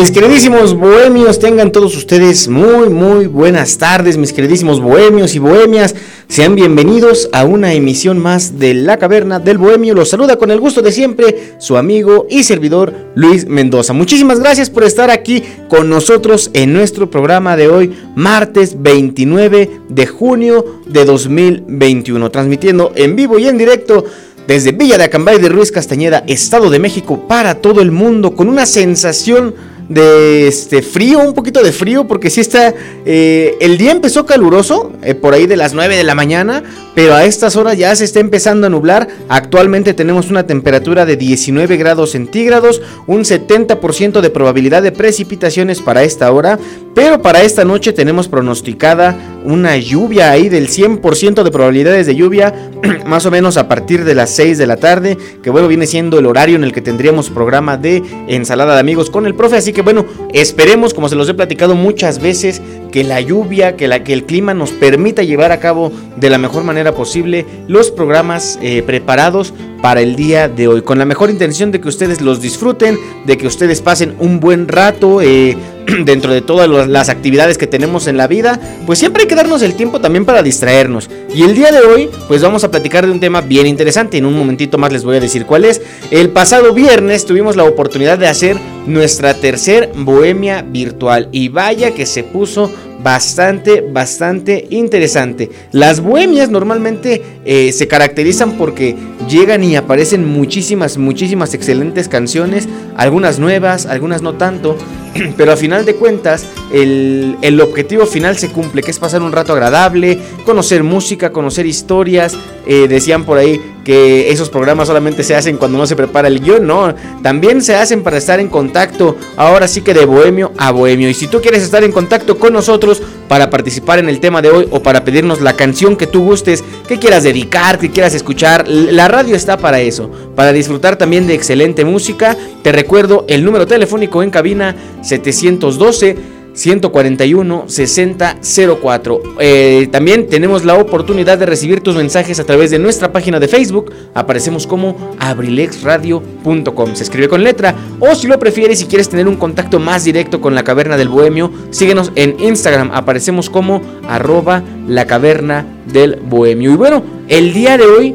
Mis queridísimos bohemios, tengan todos ustedes muy, muy buenas tardes, mis queridísimos bohemios y bohemias. Sean bienvenidos a una emisión más de La Caverna del Bohemio. Los saluda con el gusto de siempre su amigo y servidor Luis Mendoza. Muchísimas gracias por estar aquí con nosotros en nuestro programa de hoy, martes 29 de junio de 2021, transmitiendo en vivo y en directo desde Villa de Acambay de Ruiz Castañeda, Estado de México, para todo el mundo, con una sensación de este frío, un poquito de frío, porque si está. Eh, el día empezó caluroso, eh, por ahí de las 9 de la mañana, pero a estas horas ya se está empezando a nublar. Actualmente tenemos una temperatura de 19 grados centígrados, un 70% de probabilidad de precipitaciones para esta hora, pero para esta noche tenemos pronosticada una lluvia ahí del 100% de probabilidades de lluvia, más o menos a partir de las 6 de la tarde, que bueno, viene siendo el horario en el que tendríamos programa de ensalada de amigos con el profe, así que bueno, esperemos, como se los he platicado muchas veces, que la lluvia, que, la, que el clima nos permita llevar a cabo de la mejor manera posible los programas eh, preparados para el día de hoy, con la mejor intención de que ustedes los disfruten, de que ustedes pasen un buen rato. Eh, dentro de todas las actividades que tenemos en la vida, pues siempre hay que darnos el tiempo también para distraernos. Y el día de hoy, pues vamos a platicar de un tema bien interesante. En un momentito más les voy a decir cuál es. El pasado viernes tuvimos la oportunidad de hacer nuestra tercer bohemia virtual. Y vaya que se puso bastante, bastante interesante. Las bohemias normalmente eh, se caracterizan porque llegan y aparecen muchísimas, muchísimas excelentes canciones, algunas nuevas, algunas no tanto, pero a final de cuentas el, el, objetivo final se cumple, que es pasar un rato agradable, conocer música, conocer historias. Eh, decían por ahí que esos programas solamente se hacen cuando no se prepara el guion, no, también se hacen para estar en contacto, ahora sí que de bohemio a bohemio. Y si tú quieres estar en contacto con nosotros para participar en el tema de hoy o para pedirnos la canción que tú gustes, que quieras dedicar, que quieras escuchar, la radio está para eso, para disfrutar también de excelente música. Te recuerdo el número telefónico en cabina 712 141 6004. Eh, también tenemos la oportunidad de recibir tus mensajes a través de nuestra página de Facebook. Aparecemos como abrilexradio.com. Se escribe con letra. O si lo prefieres, si quieres tener un contacto más directo con la caverna del bohemio, síguenos en Instagram. Aparecemos como arroba la caverna del bohemio. Y bueno, el día de hoy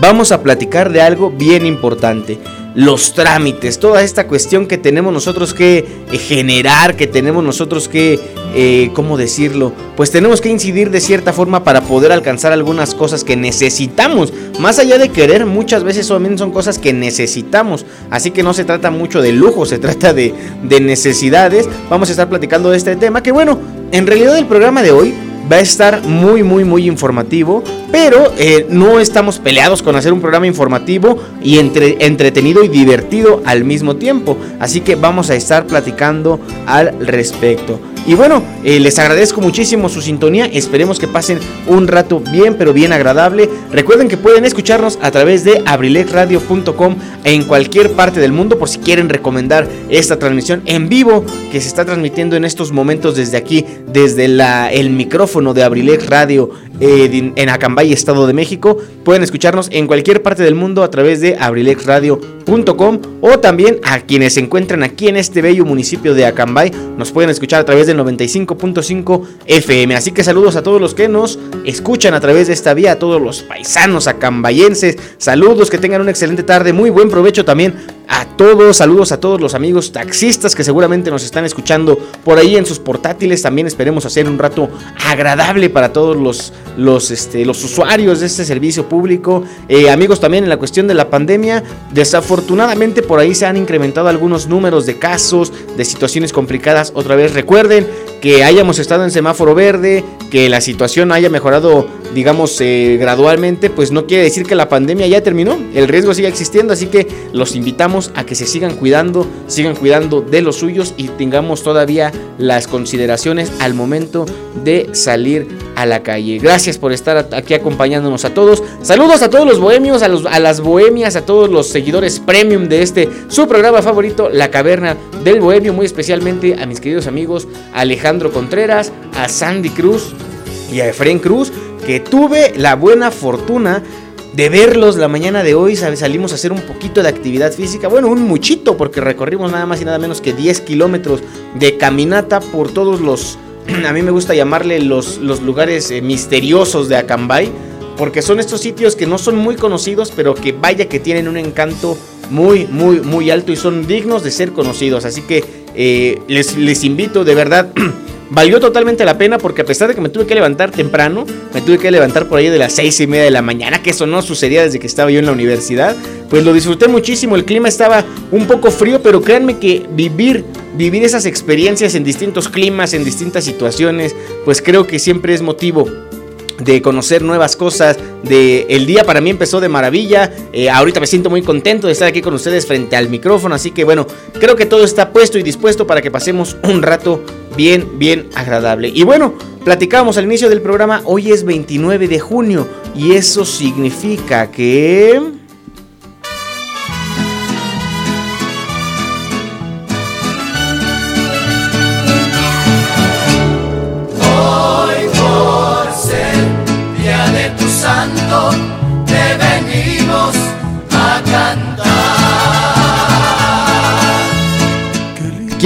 vamos a platicar de algo bien importante los trámites, toda esta cuestión que tenemos nosotros que eh, generar, que tenemos nosotros que, eh, ¿cómo decirlo? Pues tenemos que incidir de cierta forma para poder alcanzar algunas cosas que necesitamos. Más allá de querer, muchas veces también son cosas que necesitamos. Así que no se trata mucho de lujo, se trata de, de necesidades. Vamos a estar platicando de este tema que bueno, en realidad el programa de hoy va a estar muy, muy, muy informativo. Pero eh, no estamos peleados con hacer un programa informativo y entre, entretenido y divertido al mismo tiempo. Así que vamos a estar platicando al respecto. Y bueno, eh, les agradezco muchísimo su sintonía. Esperemos que pasen un rato bien, pero bien agradable. Recuerden que pueden escucharnos a través de abrilexradio.com en cualquier parte del mundo por si quieren recomendar esta transmisión en vivo que se está transmitiendo en estos momentos desde aquí, desde el micrófono de Abrilex Radio eh, en Acambay, Estado de México. Pueden escucharnos en cualquier parte del mundo a través de abrilexradio.com o también a quienes se encuentran aquí en este bello municipio de Acambay. Nos pueden escuchar a través de del 95.5 FM. Así que saludos a todos los que nos escuchan a través de esta vía, a todos los paisanos acambayenses. Saludos, que tengan una excelente tarde, muy buen provecho también a todos, saludos a todos los amigos taxistas que seguramente nos están escuchando por ahí en sus portátiles. También esperemos hacer un rato agradable para todos los, los, este, los usuarios de este servicio público. Eh, amigos, también en la cuestión de la pandemia, desafortunadamente por ahí se han incrementado algunos números de casos, de situaciones complicadas. Otra vez recuerden que hayamos estado en semáforo verde, que la situación haya mejorado, digamos, eh, gradualmente, pues no quiere decir que la pandemia ya terminó. El riesgo sigue existiendo, así que los invitamos a que se sigan cuidando, sigan cuidando de los suyos y tengamos todavía las consideraciones al momento de salir a la calle. Gracias por estar aquí acompañándonos a todos. Saludos a todos los bohemios, a, a las bohemias, a todos los seguidores premium de este su programa favorito, La Caverna del Bohemio, muy especialmente a mis queridos amigos Alejandro Contreras, a Sandy Cruz y a Efren Cruz, que tuve la buena fortuna de verlos la mañana de hoy. Salimos a hacer un poquito de actividad física. Bueno, un muchito, porque recorrimos nada más y nada menos que 10 kilómetros de caminata por todos los. A mí me gusta llamarle los, los lugares eh, misteriosos de Acambay. Porque son estos sitios que no son muy conocidos, pero que vaya que tienen un encanto muy, muy, muy alto y son dignos de ser conocidos. Así que eh, les, les invito de verdad. Valió totalmente la pena porque a pesar de que me tuve que levantar temprano, me tuve que levantar por ahí de las seis y media de la mañana, que eso no sucedía desde que estaba yo en la universidad, pues lo disfruté muchísimo. El clima estaba un poco frío, pero créanme que vivir, vivir esas experiencias en distintos climas, en distintas situaciones, pues creo que siempre es motivo de conocer nuevas cosas, de el día para mí empezó de maravilla, eh, ahorita me siento muy contento de estar aquí con ustedes frente al micrófono, así que bueno, creo que todo está puesto y dispuesto para que pasemos un rato bien, bien agradable. Y bueno, platicábamos al inicio del programa, hoy es 29 de junio y eso significa que...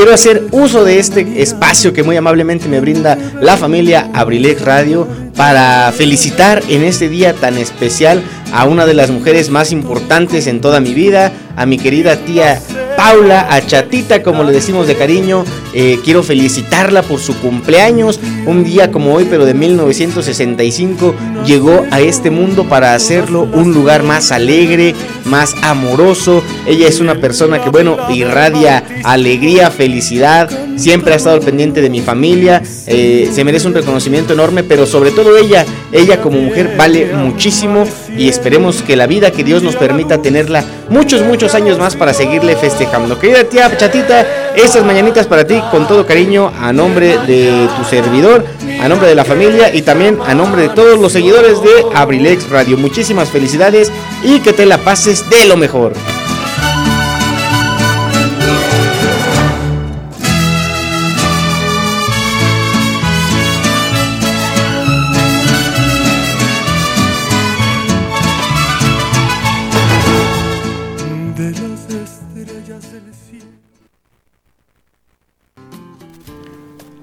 Quiero hacer uso de este espacio que muy amablemente me brinda la familia Abrilex Radio para felicitar en este día tan especial a una de las mujeres más importantes en toda mi vida, a mi querida tía Paula, a Chatita, como le decimos de cariño. Eh, quiero felicitarla por su cumpleaños. Un día como hoy, pero de 1965, llegó a este mundo para hacerlo un lugar más alegre, más amoroso. Ella es una persona que, bueno, irradia alegría, felicidad. Siempre ha estado pendiente de mi familia. Eh, se merece un reconocimiento enorme, pero sobre todo ella, ella como mujer vale muchísimo y esperemos que la vida que Dios nos permita tenerla muchos, muchos años más para seguirle festejando. Querida tía Chatita, estas mañanitas para ti con todo cariño a nombre de tu servidor, a nombre de la familia y también a nombre de todos los seguidores de Abrilex Radio. Muchísimas felicidades y que te la pases de lo mejor.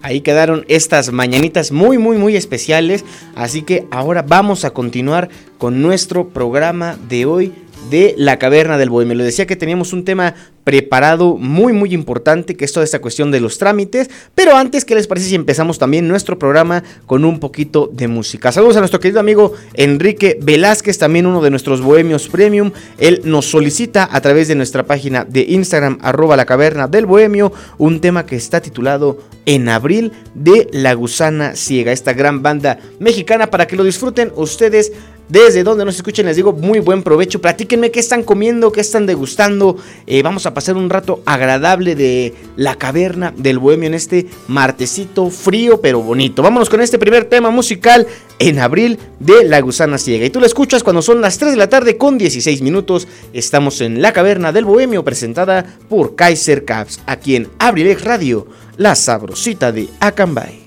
Ahí quedaron estas mañanitas muy, muy, muy especiales. Así que ahora vamos a continuar con nuestro programa de hoy de la caverna del bohemio. Le decía que teníamos un tema preparado muy muy importante que es toda esta cuestión de los trámites, pero antes, ¿qué les parece si empezamos también nuestro programa con un poquito de música? Saludos a nuestro querido amigo Enrique Velázquez, también uno de nuestros bohemios premium. Él nos solicita a través de nuestra página de Instagram, arroba la caverna del bohemio, un tema que está titulado En abril de La Gusana Ciega, esta gran banda mexicana para que lo disfruten ustedes desde donde nos escuchen, les digo muy buen provecho. Platíquenme qué están comiendo, qué están degustando. Eh, vamos a pasar un rato agradable de la caverna del bohemio en este martesito frío pero bonito. Vámonos con este primer tema musical en abril de La Gusana Ciega. Y tú lo escuchas cuando son las 3 de la tarde con 16 minutos. Estamos en la caverna del bohemio presentada por Kaiser Caps, aquí en Abrilex Radio, la sabrosita de Acambay.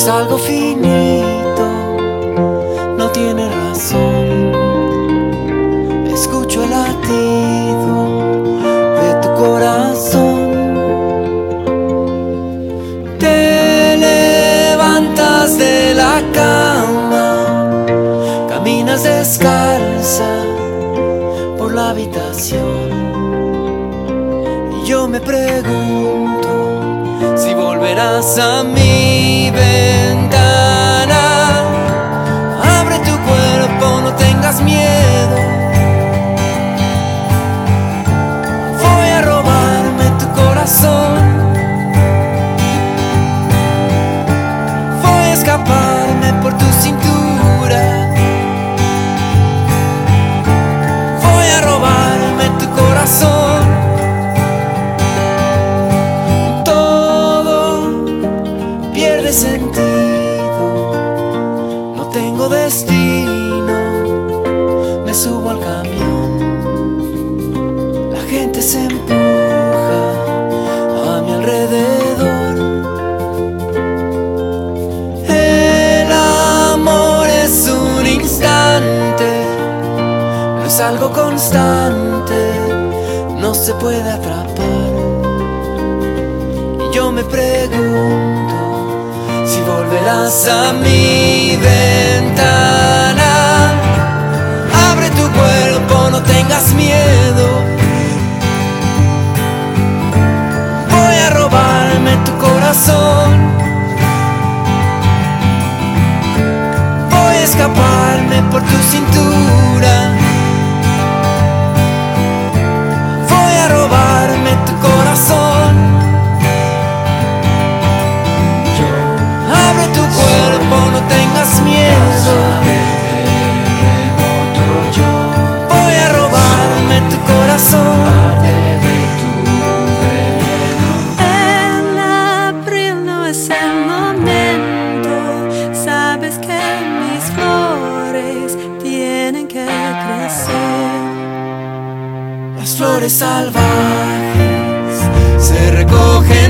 Es algo finito, no tiene razón. Escucho el latido de tu corazón. Te levantas de la cama, caminas descalza por la habitación. Y yo me pregunto si volverás a mi se puede atrapar. Y yo me pregunto si volverás a mi ventana. Abre tu cuerpo, no tengas miedo. Voy a robarme tu corazón. Voy a escaparme por tu cintura. Flores salvajes se recogen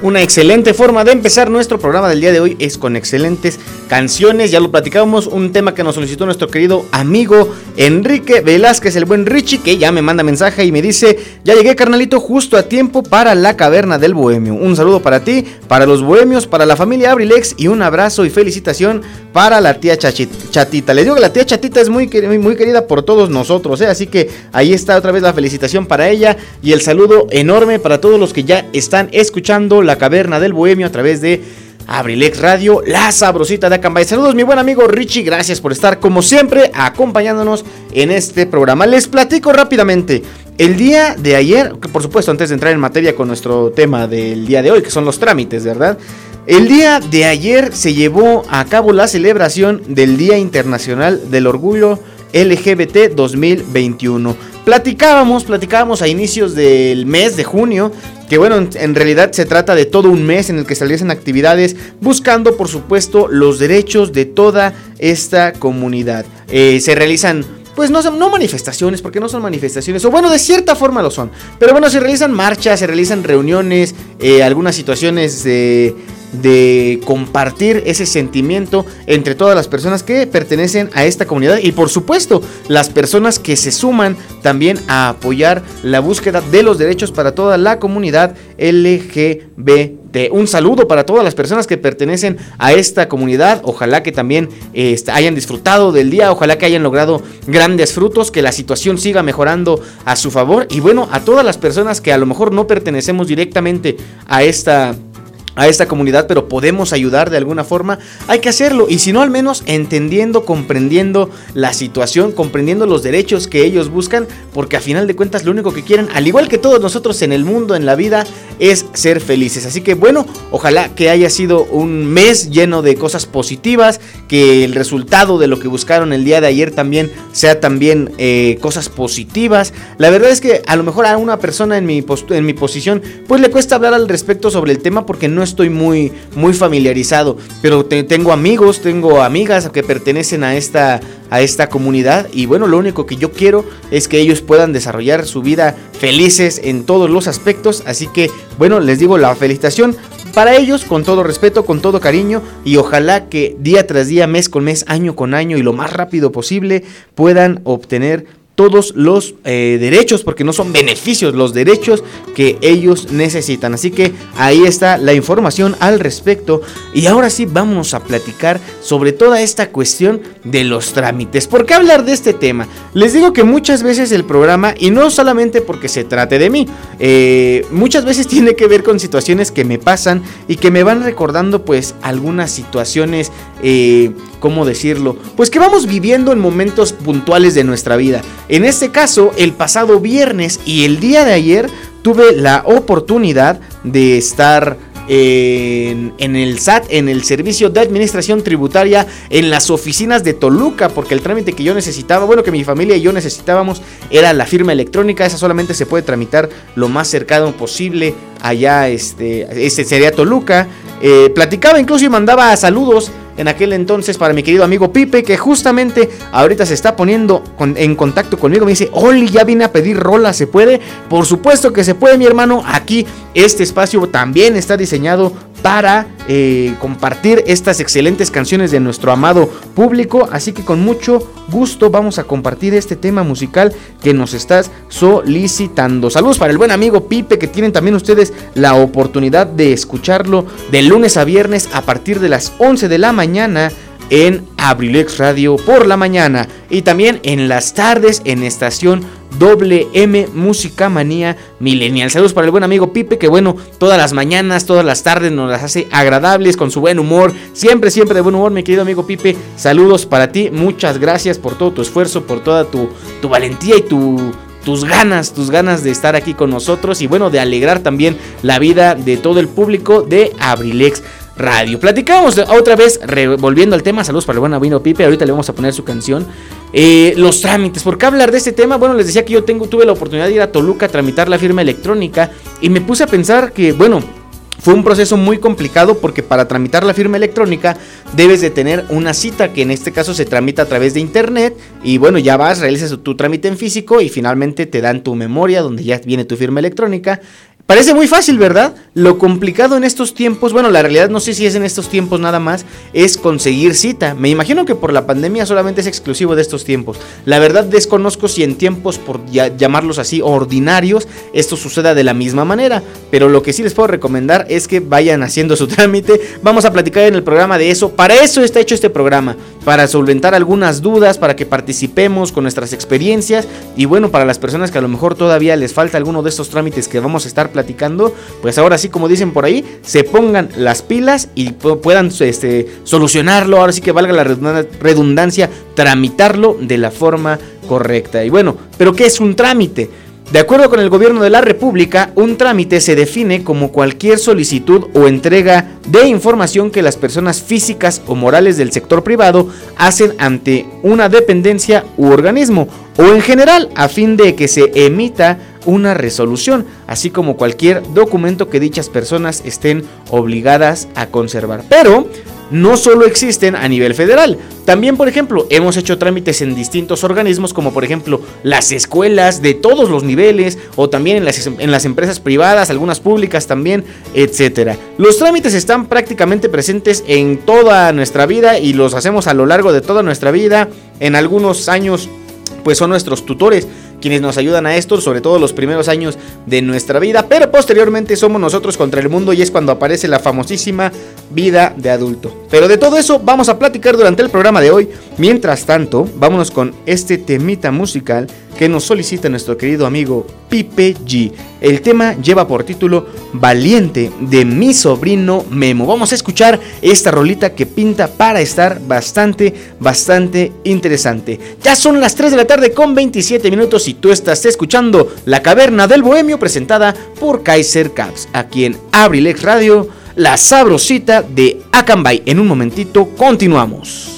Una excelente forma de empezar nuestro programa del día de hoy es con excelentes canciones. Ya lo platicábamos, un tema que nos solicitó nuestro querido amigo Enrique Velázquez, el buen Richie, que ya me manda mensaje y me dice: Ya llegué, carnalito, justo a tiempo para la caverna del bohemio. Un saludo para ti, para los bohemios, para la familia Abrilex y un abrazo y felicitación para la tía Chatita. Les digo que la tía Chatita es muy, muy querida por todos nosotros, ¿eh? así que ahí está otra vez la felicitación para ella y el saludo enorme para todos los que ya están escuchando la caverna del bohemio a través de Abrilex Radio, la sabrosita de Acambay. Saludos mi buen amigo Richie, gracias por estar como siempre acompañándonos en este programa. Les platico rápidamente. El día de ayer, por supuesto antes de entrar en materia con nuestro tema del día de hoy, que son los trámites, ¿verdad? El día de ayer se llevó a cabo la celebración del Día Internacional del Orgullo LGBT 2021. Platicábamos, platicábamos a inicios del mes de junio, que bueno, en, realidad se trata de todo un mes en el que se realizan actividades buscando, por supuesto, los derechos de toda esta comunidad. Eh, se realizan pues no son no manifestaciones, porque no son manifestaciones, o bueno, de cierta forma lo son. Pero bueno, se realizan marchas, se realizan reuniones, eh, algunas situaciones de de compartir ese sentimiento entre todas las personas que pertenecen a esta comunidad y por supuesto las personas que se suman también a apoyar la búsqueda de los derechos para toda la comunidad LGBT. Un saludo para todas las personas que pertenecen a esta comunidad. Ojalá que también eh, est- hayan disfrutado del día. Ojalá que hayan logrado grandes frutos. Que la situación siga mejorando a su favor. Y bueno, a todas las personas que a lo mejor no pertenecemos directamente a esta a esta comunidad, pero podemos ayudar de alguna forma, hay que hacerlo. Y si no, al menos entendiendo, comprendiendo la situación, comprendiendo los derechos que ellos buscan, porque a final de cuentas lo único que quieren, al igual que todos nosotros en el mundo, en la vida, es ser felices. Así que bueno, ojalá que haya sido un mes lleno de cosas positivas, que el resultado de lo que buscaron el día de ayer también sea también eh, cosas positivas. La verdad es que a lo mejor a una persona en mi, en mi posición, pues le cuesta hablar al respecto sobre el tema porque no estoy muy, muy familiarizado. Pero te- tengo amigos, tengo amigas que pertenecen a esta, a esta comunidad. Y bueno, lo único que yo quiero es que ellos puedan desarrollar su vida felices en todos los aspectos. Así que bueno, les digo la felicitación para ellos con todo respeto, con todo cariño y ojalá que día tras día, mes con mes, año con año y lo más rápido posible puedan obtener todos los eh, derechos, porque no son beneficios, los derechos que ellos necesitan. Así que ahí está la información al respecto. Y ahora sí vamos a platicar sobre toda esta cuestión de los trámites. ¿Por qué hablar de este tema? Les digo que muchas veces el programa, y no solamente porque se trate de mí, eh, muchas veces tiene que ver con situaciones que me pasan y que me van recordando pues algunas situaciones, eh, ¿cómo decirlo? Pues que vamos viviendo en momentos puntuales de nuestra vida. En este caso, el pasado viernes y el día de ayer tuve la oportunidad de estar en, el SAT, en el Servicio de Administración Tributaria, en las oficinas de Toluca, porque el trámite que yo necesitaba, bueno, que mi familia y yo necesitábamos, era la firma electrónica. Esa solamente se puede tramitar lo más cercano posible allá, este, este sería Toluca. Eh, platicaba incluso y mandaba saludos en aquel entonces para mi querido amigo Pipe, que justamente ahorita se está poniendo en contacto conmigo. Me dice, Oli, ya vine a pedir rola, ¿se puede? Por supuesto que se puede, mi hermano. Aquí este espacio también está diseñado para eh, compartir estas excelentes canciones de nuestro amado público. Así que con mucho gusto vamos a compartir este tema musical que nos estás solicitando. Saludos para el buen amigo Pipe, que tienen también ustedes la oportunidad de escucharlo de lunes a viernes a partir de las 11 de la mañana en Abrilex Radio por la mañana y también en las tardes en estación WM Música Manía Millennial. Saludos para el buen amigo Pipe, que bueno, todas las mañanas, todas las tardes nos las hace agradables con su buen humor. Siempre, siempre de buen humor, mi querido amigo Pipe. Saludos para ti, muchas gracias por todo tu esfuerzo, por toda tu, tu valentía y tu, tus ganas, tus ganas de estar aquí con nosotros y bueno, de alegrar también la vida de todo el público de Abrilex Radio. Platicamos otra vez, volviendo al tema, saludos para el buen amigo Pipe, ahorita le vamos a poner su canción. Eh, los trámites, ¿por qué hablar de este tema? Bueno, les decía que yo tengo, tuve la oportunidad de ir a Toluca a tramitar la firma electrónica y me puse a pensar que, bueno, fue un proceso muy complicado porque para tramitar la firma electrónica debes de tener una cita que en este caso se tramita a través de internet y bueno ya vas, realizas tu trámite en físico y finalmente te dan tu memoria donde ya viene tu firma electrónica. Parece muy fácil, ¿verdad? Lo complicado en estos tiempos, bueno, la realidad no sé si es en estos tiempos nada más, es conseguir cita. Me imagino que por la pandemia solamente es exclusivo de estos tiempos. La verdad desconozco si en tiempos, por llamarlos así, ordinarios, esto suceda de la misma manera. Pero lo que sí les puedo recomendar es que vayan haciendo su trámite. Vamos a platicar en el programa de eso. Para eso está hecho este programa. Para solventar algunas dudas, para que participemos con nuestras experiencias. Y bueno, para las personas que a lo mejor todavía les falta alguno de estos trámites que vamos a estar platicando, pues ahora sí, como dicen por ahí, se pongan las pilas y pu- puedan este, solucionarlo. Ahora sí que valga la redunda- redundancia, tramitarlo de la forma correcta. Y bueno, ¿pero qué es un trámite? De acuerdo con el gobierno de la República, un trámite se define como cualquier solicitud o entrega de información que las personas físicas o morales del sector privado hacen ante una dependencia u organismo o en general a fin de que se emita una resolución, así como cualquier documento que dichas personas estén obligadas a conservar. Pero no solo existen a nivel federal. También, por ejemplo, hemos hecho trámites en distintos organismos, como por ejemplo las escuelas de todos los niveles, o también en las, empresas privadas, algunas públicas también, etcétera. Los trámites están prácticamente presentes en toda nuestra vida y los hacemos a lo largo de toda nuestra vida. En algunos años, pues son nuestros tutores quienes nos ayudan a esto, sobre todo los primeros años de nuestra vida, pero posteriormente somos nosotros contra el mundo y es cuando aparece la famosísima vida de adulto. Pero de todo eso vamos a platicar durante el programa de hoy. Mientras tanto, vámonos con este temita musical que nos solicita nuestro querido amigo Pipe G. El tema lleva por título Valiente de mi sobrino Memo. Vamos a escuchar esta rolita que pinta para estar bastante, bastante interesante. Ya son las 3 de la tarde con 27 minutos y tú estás escuchando La Caverna del Bohemio presentada por Kaiser Caps, aquí en Abrilex Radio, la sabrosita de Acambay. En un momentito continuamos.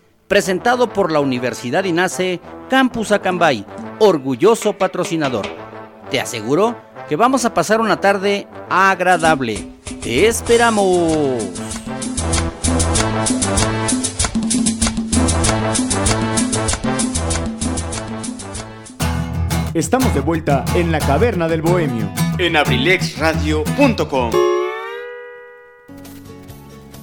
presentado por la Universidad INACE Campus Acambay, orgulloso patrocinador. Te aseguro que vamos a pasar una tarde agradable. Te esperamos. Estamos de vuelta en la caverna del bohemio. En abrilexradio.com.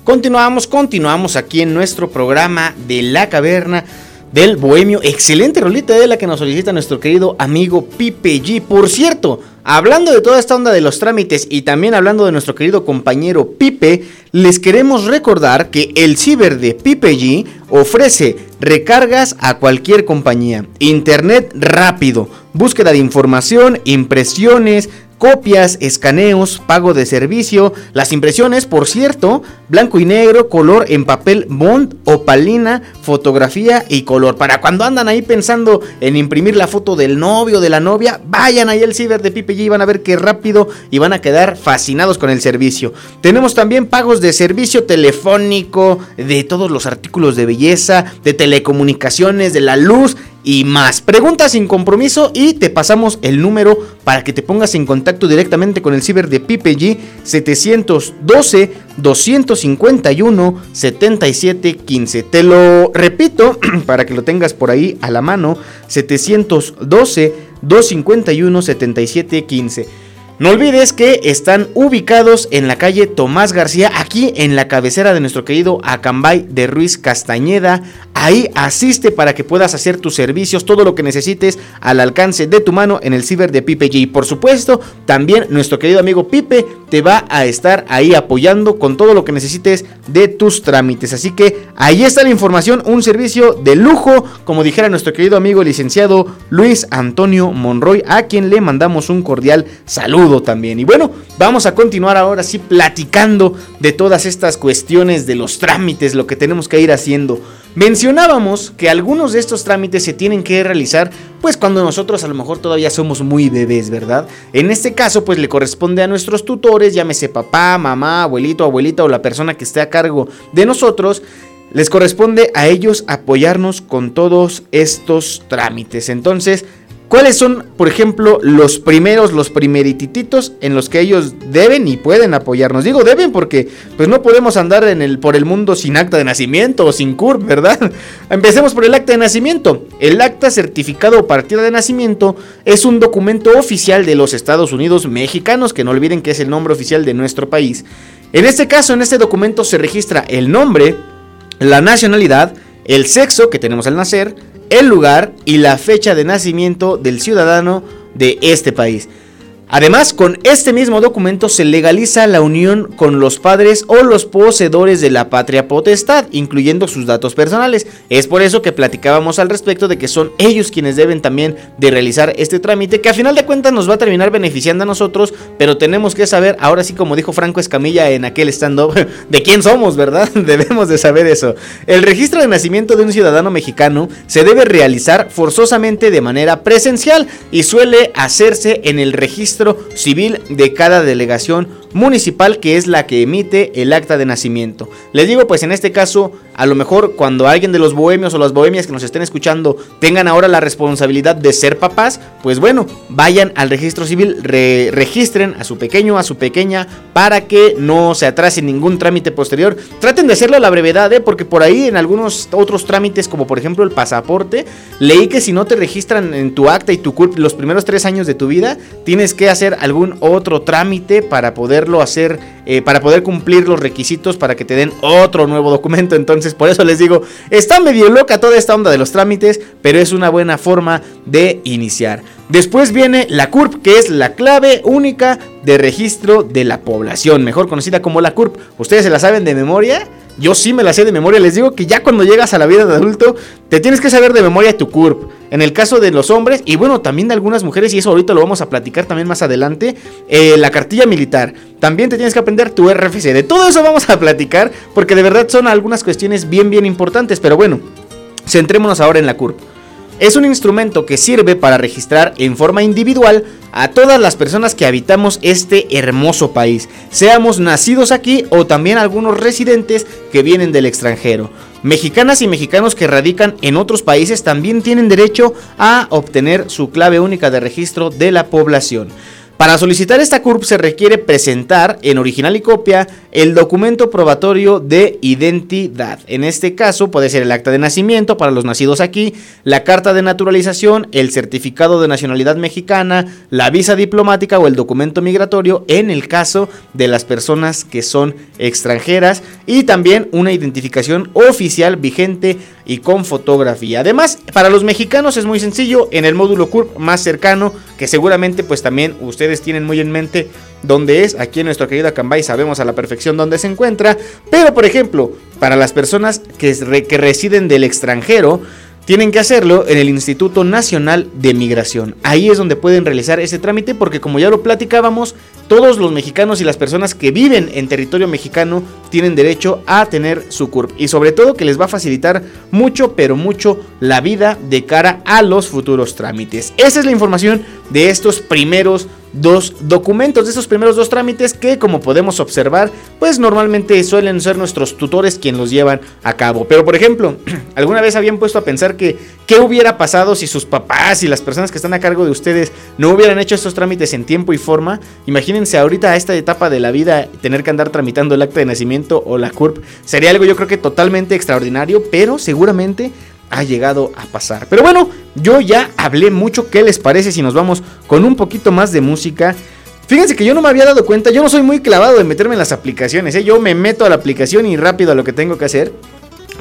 Continuamos, continuamos aquí en nuestro programa de la caverna del bohemio. Excelente rolita de la que nos solicita nuestro querido amigo Pipe G. Por cierto, hablando de toda esta onda de los trámites y también hablando de nuestro querido compañero Pipe, les queremos recordar que el ciber de Pipe G ofrece recargas a cualquier compañía, internet rápido, búsqueda de información, impresiones, copias, escaneos, pago de servicio, las impresiones, por cierto, blanco y negro, color en papel bond, opalina, fotografía y color. Para cuando andan ahí pensando en imprimir la foto del novio, de la novia, vayan ahí al ciber de Pipe G y van a ver qué rápido y van a quedar fascinados con el servicio. Tenemos también pagos de servicio telefónico, de todos los artículos de belleza, de telecomunicaciones, de la luz y más. Preguntas sin compromiso y te pasamos el número para que te pongas en contacto directamente con el ciber de Pipe G 712 251 7715. Te lo repito para que lo tengas por ahí a la mano 712 251 7715. No olvides que están ubicados en la calle Tomás García, aquí en la cabecera de nuestro querido Acambay de Ruiz Castañeda. Ahí asiste para que puedas hacer tus servicios, todo lo que necesites al alcance de tu mano en el ciber de Pipe G. Y por supuesto, también nuestro querido amigo Pipe te va a estar ahí apoyando con todo lo que necesites de tus trámites. Así que ahí está la información, un servicio de lujo, como dijera nuestro querido amigo licenciado Luis Antonio Monroy, a quien le mandamos un cordial saludo también. Y bueno, vamos a continuar ahora sí platicando de todas estas cuestiones de los trámites, lo que tenemos que ir haciendo. Mencionábamos que algunos de estos trámites se tienen que realizar pues cuando nosotros a lo mejor todavía somos muy bebés, ¿verdad? En este caso pues le corresponde a nuestros tutores, llámese papá, mamá, abuelito, abuelita o la persona que esté a cargo de nosotros. Les corresponde a ellos apoyarnos con todos estos trámites. Entonces, ¿Cuáles son, por ejemplo, los primeros, los primeritititos en los que ellos deben y pueden apoyarnos? Digo deben porque pues no podemos andar por el mundo sin acta de nacimiento o sin CURP, ¿verdad? Empecemos por el acta de nacimiento. El acta certificado o partida de nacimiento es un documento oficial de los Estados Unidos mexicanos, que no olviden que es el nombre oficial de nuestro país. En este caso, en este documento se registra el nombre, la nacionalidad, el sexo que tenemos al nacer, el lugar y la fecha de nacimiento del ciudadano de este país. Además, con este mismo documento se legaliza la unión con los padres o los poseedores de la patria potestad, incluyendo sus datos personales. Es por eso que platicábamos al respecto de que son ellos quienes deben también de realizar este trámite, que a final de cuentas nos va a terminar beneficiando a nosotros, pero tenemos que saber, ahora sí como dijo Franco Escamilla en aquel stand-up, de quién somos, ¿verdad? Debemos de saber eso. El registro de nacimiento de un ciudadano mexicano se debe realizar forzosamente de manera presencial y suele hacerse en el registro civil de cada delegación municipal que es la que emite el acta de nacimiento. Les digo pues en este caso a lo mejor cuando alguien de los bohemios o las bohemias que nos estén escuchando tengan ahora la responsabilidad de ser papás, pues bueno, vayan al registro civil, re registren a su pequeño, a su pequeña, para que no se atrase ningún trámite posterior. Traten de hacerlo a la brevedad, ¿eh? porque por ahí en algunos otros trámites, como por ejemplo el pasaporte, leí que si no te registran en tu acta y tu CURP los primeros tres años de tu vida, tienes que hacer algún otro trámite para poderlo hacer, eh, para poder cumplir los requisitos para que te den otro nuevo documento. Entonces, por eso les digo, está medio loca toda esta onda de los trámites, pero es una buena forma de iniciar. Después viene la CURP, que es la clave única de registro de la población, mejor conocida como la CURP. ¿Ustedes se la saben de memoria? Yo sí me la sé de memoria. Les digo que ya cuando llegas a la vida de adulto, te tienes que saber de memoria tu CURP. En el caso de los hombres, y bueno, también de algunas mujeres, y eso ahorita lo vamos a platicar también más adelante, eh, la cartilla militar. También te tienes que aprender tu RFC. De todo eso vamos a platicar, porque de verdad son algunas cuestiones bien, bien importantes. Pero bueno, centrémonos ahora en la CURP. Es un instrumento que sirve para registrar en forma individual a todas las personas que habitamos este hermoso país, seamos nacidos aquí o también algunos residentes que vienen del extranjero. mexicanas y mexicanos que radican en otros países también tienen derecho a obtener su clave única de registro de la población. Para solicitar esta CURP se requiere presentar en original y copia el documento probatorio de identidad. En este caso puede ser el acta de nacimiento para los nacidos aquí, la carta de naturalización, el certificado de nacionalidad mexicana, la visa diplomática o el documento migratorio en el caso de las personas que son extranjeras y también una identificación oficial vigente y con fotografía. Además, para los mexicanos es muy sencillo, en el módulo CURP más cercano, que seguramente pues también ustedes tienen muy en mente dónde es, aquí en nuestro querido Acambay sabemos a la perfección dónde se encuentra, pero por ejemplo, para las personas que, re- que residen del extranjero, tienen que hacerlo en el Instituto Nacional de Migración. Ahí es donde pueden realizar ese trámite porque como ya lo platicábamos, todos los mexicanos y las personas que viven en territorio mexicano tienen derecho a tener su CURP y sobre todo que les va a facilitar mucho, pero mucho la vida de cara a los futuros trámites. Esa es la información de estos primeros dos documentos, de esos primeros dos trámites que como podemos observar, pues normalmente suelen ser nuestros tutores quienes los llevan a cabo. Pero por ejemplo, ¿alguna vez habían puesto a pensar que qué hubiera pasado si sus papás y las personas que están a cargo de ustedes no hubieran hecho estos trámites en tiempo y forma? Imagínense ahorita a esta etapa de la vida tener que andar tramitando el acta de nacimiento o la CURP. Sería algo yo creo que totalmente extraordinario, pero seguramente ha llegado a pasar. Pero bueno, yo ya hablé mucho. ¿Qué les parece si nos vamos con un poquito más de música? Fíjense que yo no me había dado cuenta, yo no soy muy clavado de meterme en las aplicaciones, ¿eh? yo me meto a la aplicación y rápido a lo que tengo que hacer.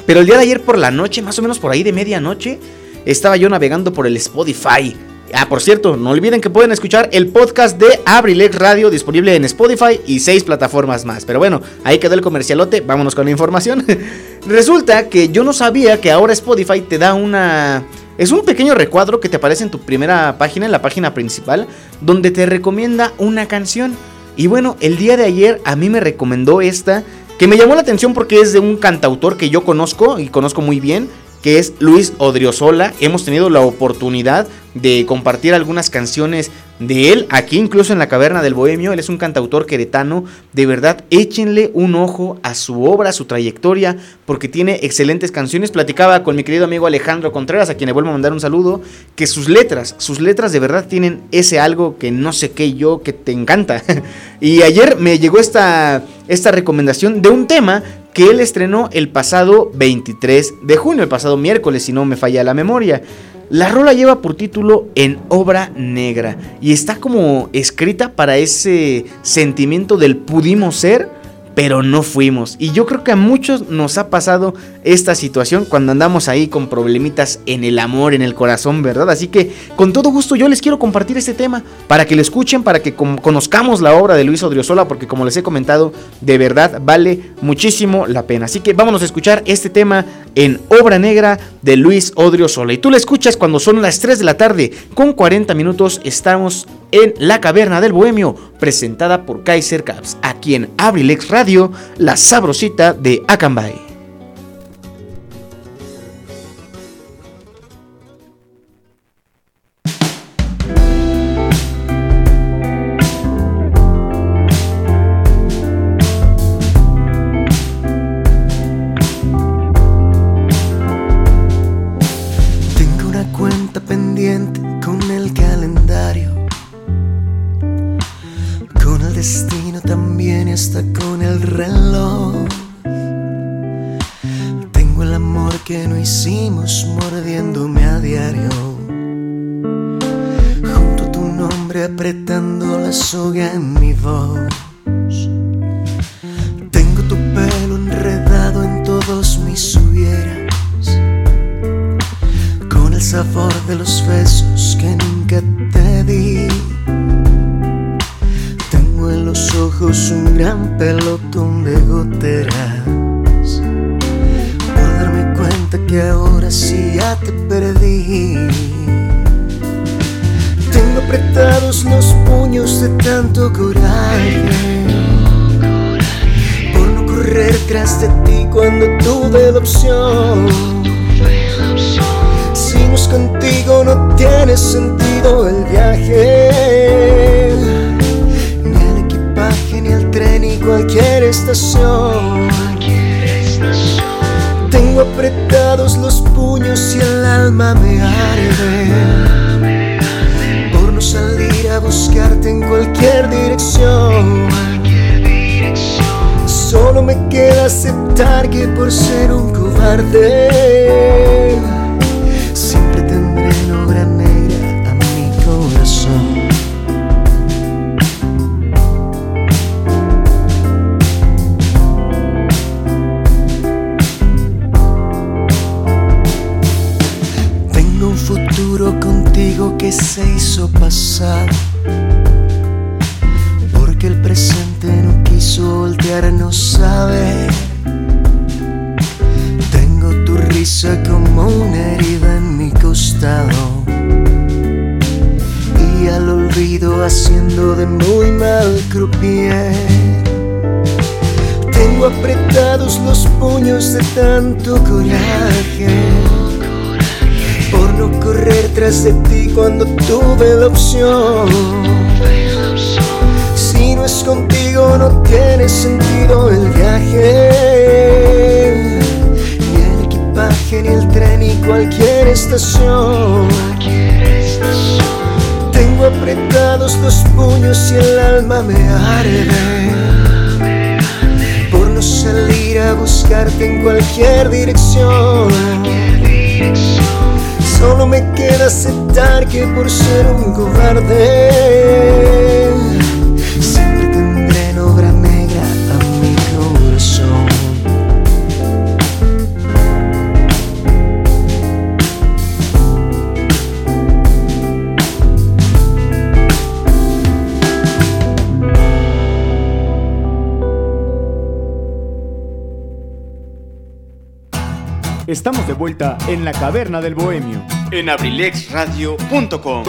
Pero el día de ayer por la noche, más o menos por ahí de medianoche, estaba yo navegando por el Spotify. Ah, por cierto, no olviden que pueden escuchar el podcast de Abrilex Radio disponible en Spotify y seis plataformas más. Pero bueno, ahí quedó el comercialote, vámonos con la información. Resulta que yo no sabía que ahora Spotify te da una... Es un pequeño recuadro que te aparece en tu primera página, en la página principal, donde te recomienda una canción. Y bueno, el día de ayer a mí me recomendó esta, que me llamó la atención porque es de un cantautor que yo conozco y conozco muy bien, que es Luis Odriozola. Hemos tenido la oportunidad de compartir algunas canciones de él aquí, incluso en la Caverna del Bohemio. Él es un cantautor queretano. De verdad, échenle un ojo a su obra, a su trayectoria, porque tiene excelentes canciones. Platicaba con mi querido amigo Alejandro Contreras, a quien le vuelvo a mandar un saludo, que sus letras, sus letras de verdad tienen ese algo que no sé qué yo, que te encanta. y ayer me llegó esta, esta recomendación de un tema que él estrenó el pasado 23 de junio, el pasado miércoles, si no me falla la memoria. La rola lleva por título En obra negra y está como escrita para ese sentimiento del pudimos ser, pero no fuimos. Y yo creo que a muchos nos ha pasado esta situación cuando andamos ahí con problemitas en el amor, en el corazón, ¿verdad? Así que con todo gusto yo les quiero compartir este tema para que lo escuchen, para que con- conozcamos la obra de Luis Odriozola, porque como les he comentado, de verdad vale muchísimo la pena. Así que vámonos a escuchar este tema en Obra Negra de Luis Odriozola. Y tú la escuchas cuando son las 3 de la tarde, con 40 minutos estamos en La Caverna del Bohemio, presentada por Kaiser Caps, aquí en Abrilex Radio, la sabrosita de Acambay. Alma me arde por no salir a buscarte en cualquier dirección. Solo me queda aceptar que por ser un cobarde siempre tendré en obra cuando tuve la opción. Si no es contigo no tiene sentido el viaje, ni el equipaje, ni el tren, ni cualquier estación. Tengo apretados los puños y el alma me arde por no salir a buscarte en cualquier dirección. Solo me queda aceptar que por ser un cobarde vuelta en la caverna del bohemio. En abrilexradio.com.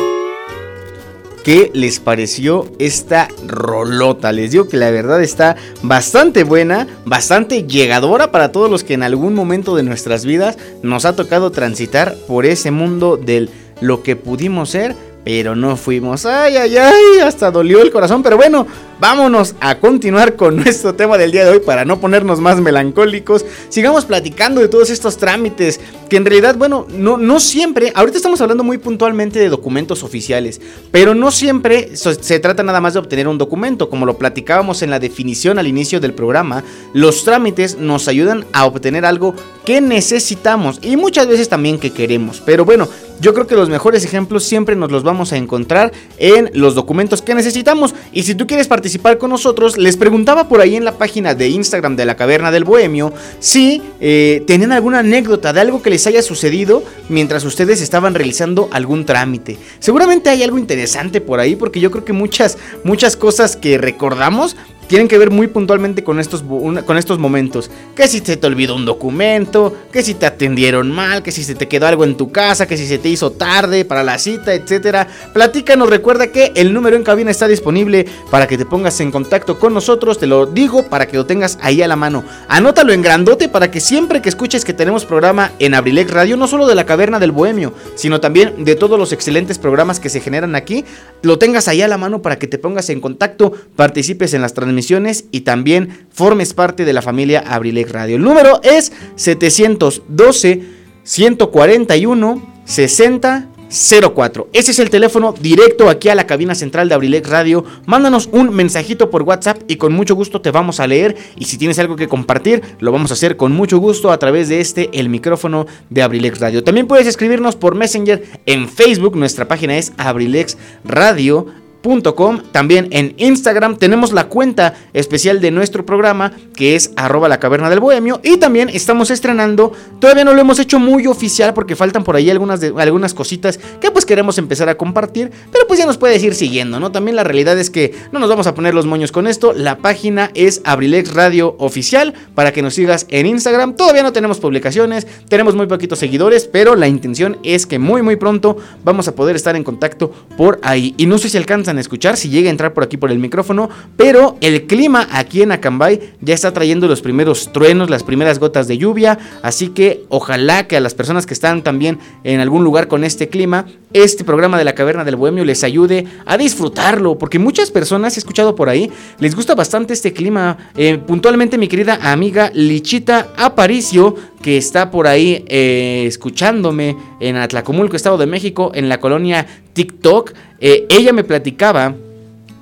¿Qué les pareció esta rolota? Les digo que la verdad está bastante buena, bastante llegadora para todos los que en algún momento de nuestras vidas nos ha tocado transitar por ese mundo del lo que pudimos ser, pero no fuimos. Ay, ay, ay, hasta dolió el corazón. Pero bueno, vámonos a continuar con nuestro tema del día de hoy para no ponernos más melancólicos. Sigamos platicando de todos estos trámites que en realidad, bueno, no, no siempre, ahorita estamos hablando muy puntualmente de documentos oficiales, pero no siempre se trata nada más de obtener un documento, como lo platicábamos en la definición al inicio del programa, los trámites nos ayudan a obtener algo que necesitamos y muchas veces también que queremos, pero bueno, yo creo que los mejores ejemplos siempre nos los vamos a encontrar en los documentos que necesitamos. Y si tú quieres participar con nosotros, les preguntaba por ahí en la página de Instagram de la Caverna del Bohemio si eh, tenían alguna anécdota de algo que les haya sucedido mientras ustedes estaban realizando algún trámite. Seguramente hay algo interesante por ahí porque yo creo que muchas, muchas cosas que recordamos tienen que ver muy puntualmente con estos, con estos momentos. Que si se te olvidó un documento, que si te atendieron mal, que si se te quedó algo en tu casa, que si se te hizo tarde para la cita, etcétera. Platícanos, recuerda que el número en cabina está disponible para que te pongas en contacto con nosotros. Te lo digo para que lo tengas ahí a la mano. Anótalo en grandote para que siempre que escuches que tenemos programa en Abrilex Radio, no solo de la Caverna del Bohemio, sino también de todos los excelentes programas que se generan aquí, lo tengas ahí a la mano para que te pongas en contacto, participes en las transmisiones y también formes parte de la familia Abrilex Radio. El número es 712 141 60 04. Ese es el teléfono directo aquí a la cabina central de Abrilex Radio. Mándanos un mensajito por WhatsApp y con mucho gusto te vamos a leer. Y si tienes algo que compartir, lo vamos a hacer con mucho gusto a través de este, el micrófono de Abrilex Radio. También puedes escribirnos por Messenger en Facebook. Nuestra página es Abrilex Radio. Com. También en Instagram tenemos la cuenta especial de nuestro programa que es arroba la caverna del bohemio y también estamos estrenando, todavía no lo hemos hecho muy oficial porque faltan por ahí algunas, algunas cositas que pues queremos empezar a compartir, pero pues ya nos puedes ir siguiendo, ¿no? También la realidad es que no nos vamos a poner los moños con esto, la página es Abrilex Radio Oficial para que nos sigas en Instagram, todavía no tenemos publicaciones, tenemos muy poquitos seguidores, pero la intención es que muy muy pronto vamos a poder estar en contacto por ahí y no sé si alcanza a escuchar si llega a entrar por aquí por el micrófono, pero el clima aquí en Acambay ya está trayendo los primeros truenos, las primeras gotas de lluvia, así que ojalá que a las personas que están también en algún lugar con este clima, este programa de la Caverna del Bohemio les ayude a disfrutarlo, porque muchas personas, he escuchado por ahí, les gusta bastante este clima. Eh, puntualmente mi querida amiga Lichita Aparicio que está por ahí eh, escuchándome en Atlacomulco, Estado de México, en la colonia TikTok. Eh, ella me platicaba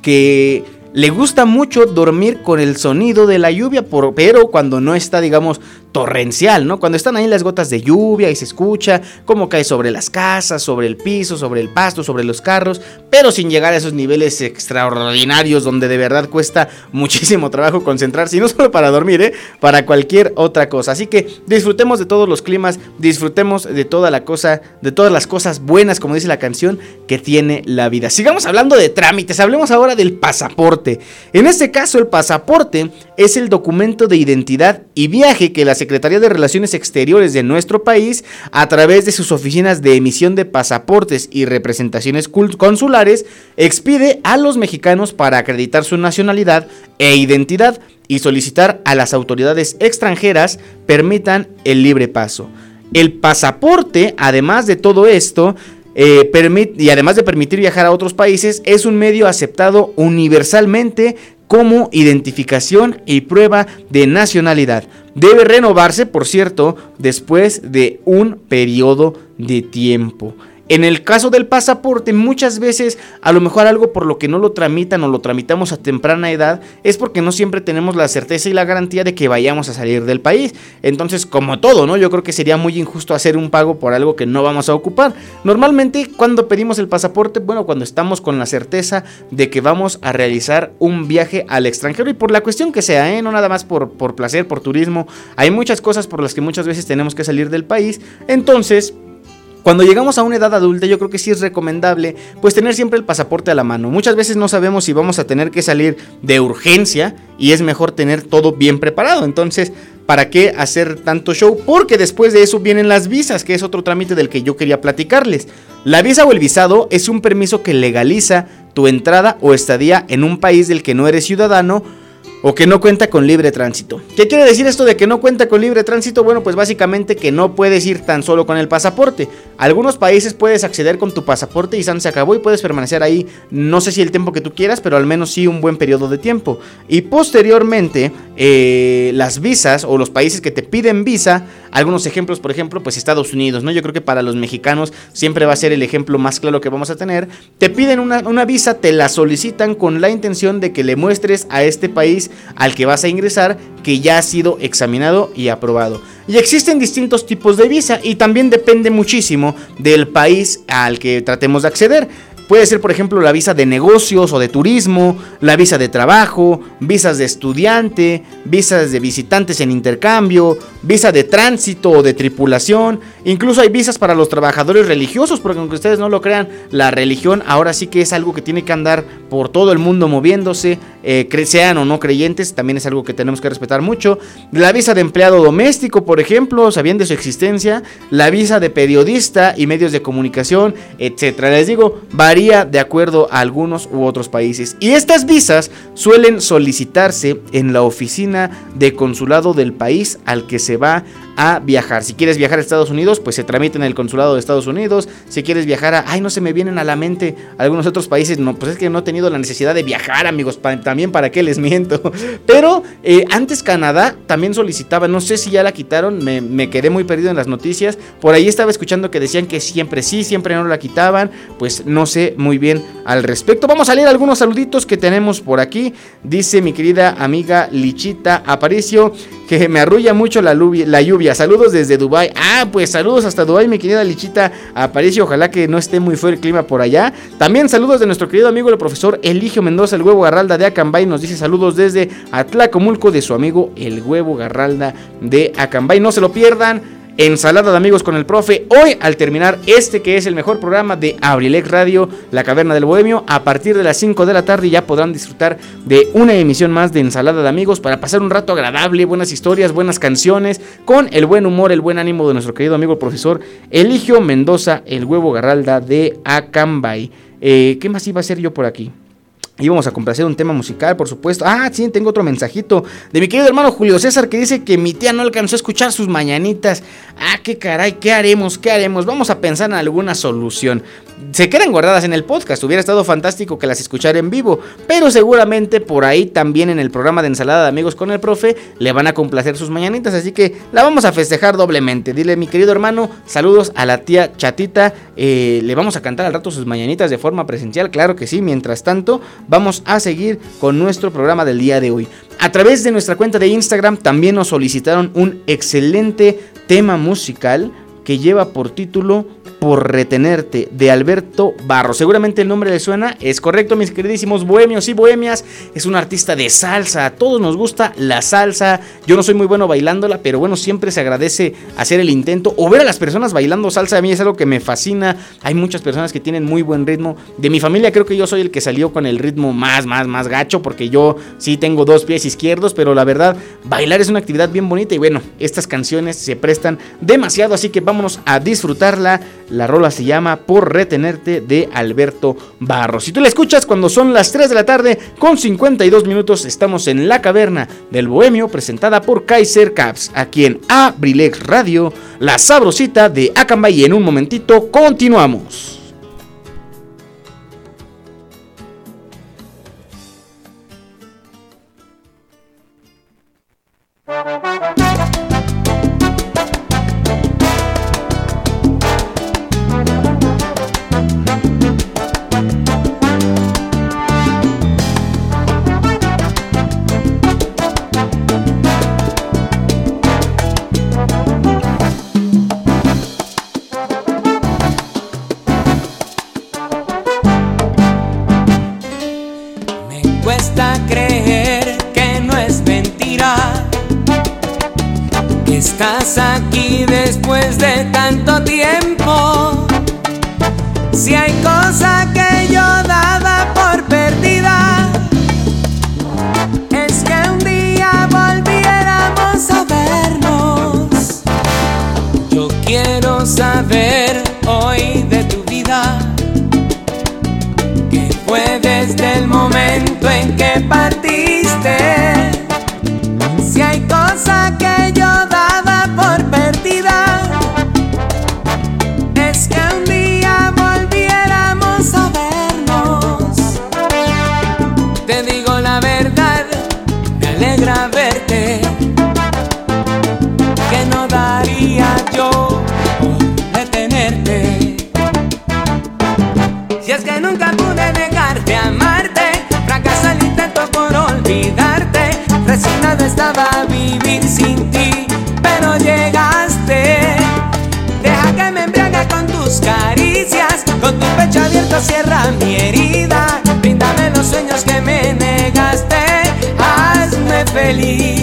que le gusta mucho dormir con el sonido de la lluvia, pero cuando no está, digamos, torrencial, ¿no? Cuando están ahí las gotas de lluvia y se escucha cómo cae sobre las casas, sobre el piso, sobre el pasto, sobre los carros, pero sin llegar a esos niveles extraordinarios donde de verdad cuesta muchísimo trabajo concentrarse, y no solo para dormir, ¿eh? Para cualquier otra cosa. Así que disfrutemos de todos los climas, disfrutemos de toda la cosa, de todas las cosas buenas, como dice la canción, que tiene la vida. Sigamos hablando de trámites, hablemos ahora del pasaporte. En este caso, el pasaporte es el documento de identidad y viaje que la Secretaría de Relaciones Exteriores de nuestro país, a través de sus oficinas de emisión de pasaportes y representaciones cul- expide a los mexicanos para acreditar su nacionalidad e identidad y solicitar a las autoridades extranjeras permitan el libre paso. El pasaporte, además de todo esto, eh, y además de permitir viajar a otros países, es un medio aceptado universalmente como identificación y prueba de nacionalidad. Debe renovarse, por cierto, después de un periodo de tiempo. En el caso del pasaporte, muchas veces a lo mejor algo por lo que no lo tramitan o lo tramitamos a temprana edad es porque no siempre tenemos la certeza y la garantía de que vayamos a salir del país. Entonces, como todo, ¿no? Yo creo que sería muy injusto hacer un pago por algo que no vamos a ocupar. Normalmente, cuando pedimos el pasaporte, bueno, cuando estamos con la certeza de que vamos a realizar un viaje al extranjero y por la cuestión que sea, ¿eh? No nada más por, por placer, por turismo. Hay muchas cosas por las que muchas veces tenemos que salir del país. Entonces, cuando llegamos a una edad adulta, yo creo que sí es recomendable, pues tener siempre el pasaporte a la mano. Muchas veces no sabemos si vamos a tener que salir de urgencia y es mejor tener todo bien preparado. Entonces, ¿para qué hacer tanto show? Porque después de eso vienen las visas, que es otro trámite del que yo quería platicarles. La visa o el visado es un permiso que legaliza tu entrada o estadía en un país del que no eres ciudadano o que no cuenta con libre tránsito. ¿Qué quiere decir esto de que no cuenta con libre tránsito? Bueno, pues básicamente que no puedes ir tan solo con el pasaporte. Algunos países puedes acceder con tu pasaporte y San se acabó y puedes permanecer ahí, no sé si el tiempo que tú quieras, pero al menos sí un buen periodo de tiempo. Y posteriormente, eh, las visas o los países que te piden visa, algunos ejemplos, por ejemplo, pues Estados Unidos, ¿no? Yo creo que para los mexicanos siempre va a ser el ejemplo más claro que vamos a tener. Te piden una, una visa, te la solicitan con la intención de que le muestres a este país al que vas a ingresar que ya ha sido examinado y aprobado. Y existen distintos tipos de visa y también depende muchísimo del país al que tratemos de acceder. Puede ser, por ejemplo, la visa de negocios o de turismo, la visa de trabajo, visas de estudiante, visas de visitantes en intercambio, visa de tránsito o de tripulación. Incluso hay visas para los trabajadores religiosos, porque aunque ustedes no lo crean, la religión ahora sí que es algo que tiene que andar por todo el mundo moviéndose, eh, sean o no creyentes, también es algo que tenemos que respetar mucho. La visa de empleado doméstico, por ejemplo, sabían de su existencia, la visa de periodista y medios de comunicación, etcétera. Les digo, de acuerdo a algunos u otros países. Y estas visas suelen solicitarse en la oficina de consulado del país al que se va a viajar. Si quieres viajar a Estados Unidos, pues se tramita en el consulado de Estados Unidos. Si quieres viajar a, ay, no se me vienen a la mente algunos otros países, no, pues es que no he tenido la necesidad de viajar, amigos, también para qué les miento. Pero eh, antes Canadá también solicitaba, no sé si ya la quitaron, me, quedé muy perdido en las noticias. Por ahí estaba escuchando que decían que siempre sí, siempre no la quitaban, pues no sé muy bien al respecto. Vamos a leer algunos saluditos que tenemos por aquí. Dice mi querida amiga Lichita Aparicio que me arrulla mucho la lluvia. Saludos desde Dubai. Ah, pues saludos hasta Dubai, mi querida Lichita Aparicio. Ojalá que no esté muy feo el clima por allá. También saludos de nuestro querido amigo el profesor Eligio Mendoza, el huevo Garralda de Acambay. Nos dice saludos desde Atlacomulco de su amigo el huevo Garralda de Acambay. No se lo pierdan. Ensalada de amigos con el profe. Hoy, al terminar este que es el mejor programa de Abrilex Radio, La Caverna del Bohemio, a partir de las 5 de la tarde ya podrán disfrutar de una emisión más de Ensalada de amigos para pasar un rato agradable, buenas historias, buenas canciones, con el buen humor, el buen ánimo de nuestro querido amigo profesor Eligio Mendoza, el huevo Garralda de Acambay. Eh, ¿Qué más iba a hacer yo por aquí? Íbamos a complacer un tema musical, por supuesto. Ah, sí, tengo otro mensajito de mi querido hermano Julio César que dice que mi tía no alcanzó a escuchar sus mañanitas. Ah, qué caray, ¿qué haremos? ¿Qué haremos? Vamos a pensar en alguna solución. Se quedan guardadas en el podcast. Hubiera estado fantástico que las escuchara en vivo. Pero seguramente por ahí también en el programa de ensalada de amigos con el profe le van a complacer sus mañanitas. Así que la vamos a festejar doblemente. Dile, mi querido hermano, saludos a la tía Chatita. Eh, le vamos a cantar al rato sus mañanitas de forma presencial. Claro que sí. Mientras tanto, vamos a seguir con nuestro programa del día de hoy. A través de nuestra cuenta de Instagram también nos solicitaron un excelente tema musical que lleva por título Por retenerte de Alberto Barro. Seguramente el nombre le suena, es correcto mis queridísimos bohemios y bohemias, es un artista de salsa, a todos nos gusta la salsa, yo no soy muy bueno bailándola, pero bueno, siempre se agradece hacer el intento o ver a las personas bailando salsa, a mí es algo que me fascina, hay muchas personas que tienen muy buen ritmo, de mi familia creo que yo soy el que salió con el ritmo más, más, más gacho, porque yo sí tengo dos pies izquierdos, pero la verdad, bailar es una actividad bien bonita y bueno, estas canciones se prestan demasiado, así que vámonos a disfrutarla. La rola se llama Por retenerte de Alberto Barros. Si tú la escuchas cuando son las 3 de la tarde con 52 minutos, estamos en la caverna del Bohemio presentada por Kaiser Caps, aquí en Abrilex Radio, la sabrosita de Acambay. Y en un momentito continuamos. Resignado estaba a vivir sin ti, pero llegaste. Deja que me embriague con tus caricias, con tu pecho abierto cierra mi herida. Bríndame los sueños que me negaste, hazme feliz.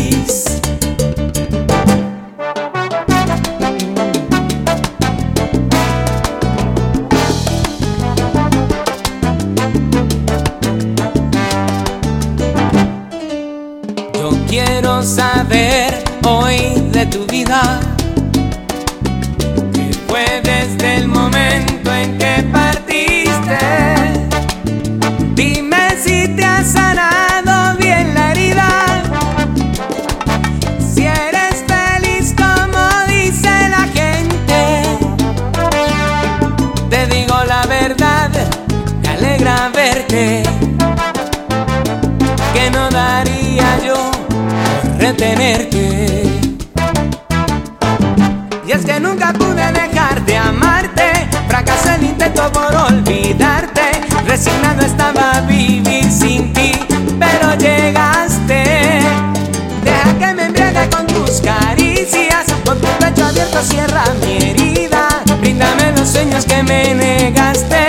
Herida, bríndame los sueños que me negaste,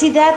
INACE. Universidad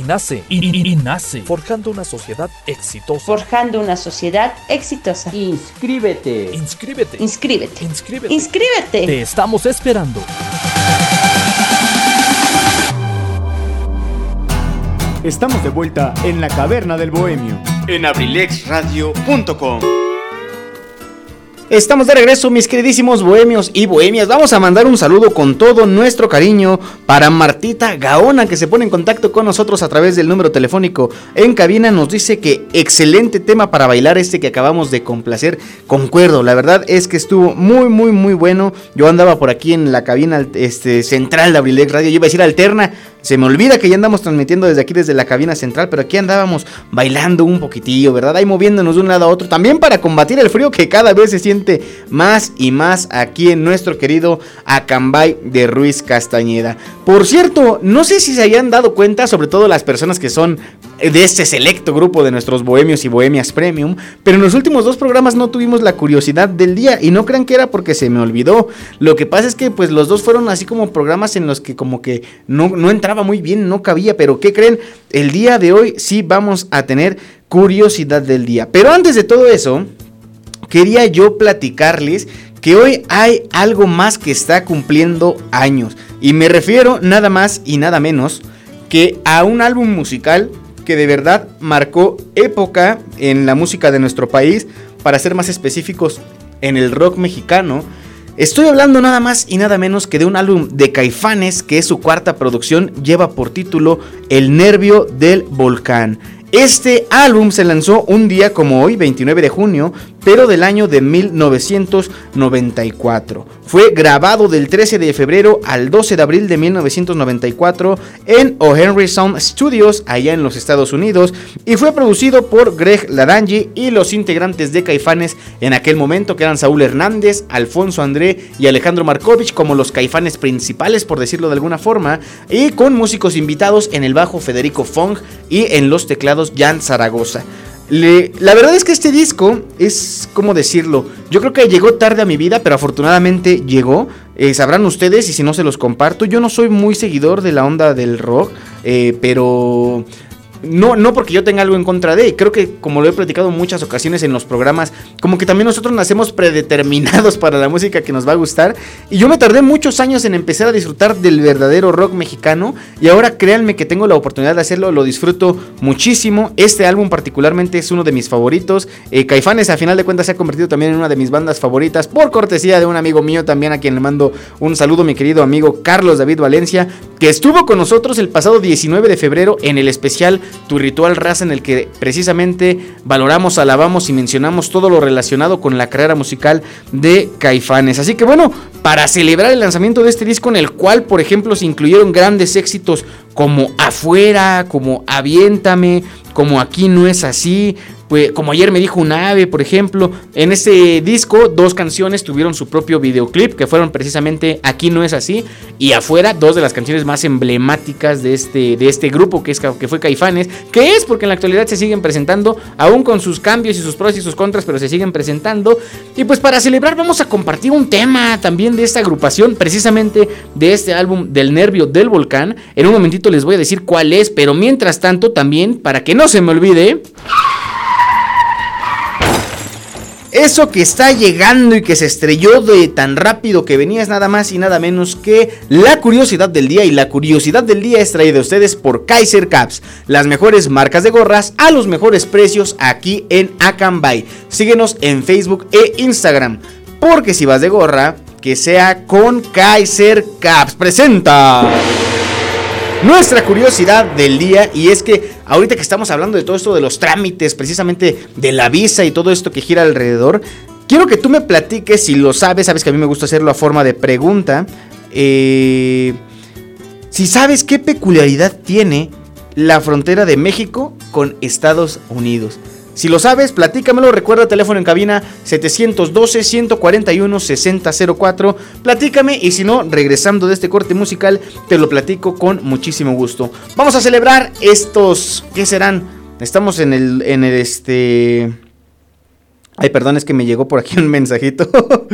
1964. Universidad INACE. I- I- INACE. Forjando una sociedad exitosa. Forjando una sociedad exitosa. Inscríbete. Inscríbete. Inscríbete. Inscríbete. Inscríbete. Te estamos esperando. Estamos de vuelta en la caverna del bohemio. En abrilexradio.com. Estamos de regreso, mis queridísimos bohemios y bohemias. Vamos a mandar un saludo con todo nuestro cariño para Martita Gaona, que se pone en contacto con nosotros a través del número telefónico en cabina. Nos dice que excelente tema para bailar este que acabamos de complacer. Concuerdo, la verdad es que estuvo muy, muy, muy bueno. Yo andaba por aquí en la cabina este, central de Abrilex Radio. Yo iba a decir alterna. Se me olvida que ya andamos transmitiendo desde aquí, desde la cabina central, pero aquí andábamos bailando un poquitillo, ¿verdad? Ahí moviéndonos de un lado a otro, también para combatir el frío que cada vez se siente más y más aquí en nuestro querido Acambay de Ruiz Castañeda. Por cierto, no sé si se hayan dado cuenta, sobre todo las personas que son de este selecto grupo de nuestros bohemios y bohemias premium, pero en los últimos dos programas no tuvimos la curiosidad del día y no crean que era porque se me olvidó. Lo que pasa es que pues los dos fueron así como programas en los que como que no, no entraba muy bien, no cabía, pero ¿qué creen? El día de hoy sí vamos a tener curiosidad del día. Pero antes de todo eso, quería yo platicarles que hoy hay algo más que está cumpliendo años. Y me refiero nada más y nada menos que a un álbum musical que de verdad marcó época en la música de nuestro país, para ser más específicos, en el rock mexicano. Estoy hablando nada más y nada menos que de un álbum de Caifanes, que es su cuarta producción, lleva por título El Nervio del Volcán. Este álbum se lanzó un día como hoy, 29 de junio, pero del año de 1994. Fue grabado del 13 de febrero al 12 de abril de 1994 en O'Henry Sound Studios, allá en los Estados Unidos, y fue producido por Greg Laranji y los integrantes de Caifanes en aquel momento, que eran Saúl Hernández, Alfonso André y Alejandro Markovich, como los Caifanes principales, por decirlo de alguna forma, y con músicos invitados en el bajo Federico Fong y en los teclados Jan Zaragoza la verdad es que este disco es, ¿cómo decirlo? Yo creo que llegó tarde a mi vida, pero afortunadamente llegó. Eh, sabrán ustedes y si no se los comparto. Yo no soy muy seguidor de la onda del rock, eh, pero no, no porque yo tenga algo en contra de, creo que como lo he platicado en muchas ocasiones en los programas, como que también nosotros nacemos predeterminados para la música que nos va a gustar. Y yo me tardé muchos años en empezar a disfrutar del verdadero rock mexicano. Y ahora créanme que tengo la oportunidad de hacerlo, lo disfruto muchísimo. Este álbum particularmente es uno de mis favoritos. Eh, Caifanes a final de cuentas se ha convertido también en una de mis bandas favoritas por cortesía de un amigo mío también a quien le mando un saludo, mi querido amigo Carlos David Valencia, que estuvo con nosotros el pasado 19 de febrero en el especial tu ritual raza en el que precisamente valoramos, alabamos y mencionamos todo lo relacionado con la carrera musical de Caifanes. Así que bueno, para celebrar el lanzamiento de este disco en el cual, por ejemplo, se incluyeron grandes éxitos como Afuera, como Aviéntame, como Aquí no es así, pues, como ayer me dijo un ave, por ejemplo, en ese disco dos canciones tuvieron su propio videoclip, que fueron precisamente Aquí no es así, y afuera dos de las canciones más emblemáticas de este, de este grupo, que, es, que fue Caifanes, que es porque en la actualidad se siguen presentando, aún con sus cambios y sus pros y sus contras, pero se siguen presentando. Y pues para celebrar vamos a compartir un tema también de esta agrupación, precisamente de este álbum del nervio del volcán. En un momentito les voy a decir cuál es, pero mientras tanto también, para que no se me olvide... Eso que está llegando y que se estrelló de tan rápido que venía es nada más y nada menos que la curiosidad del día. Y la curiosidad del día es traída a ustedes por Kaiser Caps, las mejores marcas de gorras a los mejores precios aquí en Akanbay. Síguenos en Facebook e Instagram, porque si vas de gorra, que sea con Kaiser Caps. Presenta nuestra curiosidad del día y es que ahorita que estamos hablando de todo esto de los trámites, precisamente de la visa y todo esto que gira alrededor, quiero que tú me platiques si lo sabes, sabes que a mí me gusta hacerlo a forma de pregunta, eh, si sabes qué peculiaridad tiene la frontera de México con Estados Unidos. Si lo sabes, platícamelo. Recuerda teléfono en cabina 712-141-6004. Platícame y si no, regresando de este corte musical, te lo platico con muchísimo gusto. Vamos a celebrar estos. ¿Qué serán? Estamos en el. En el este. Ay, perdón, es que me llegó por aquí un mensajito.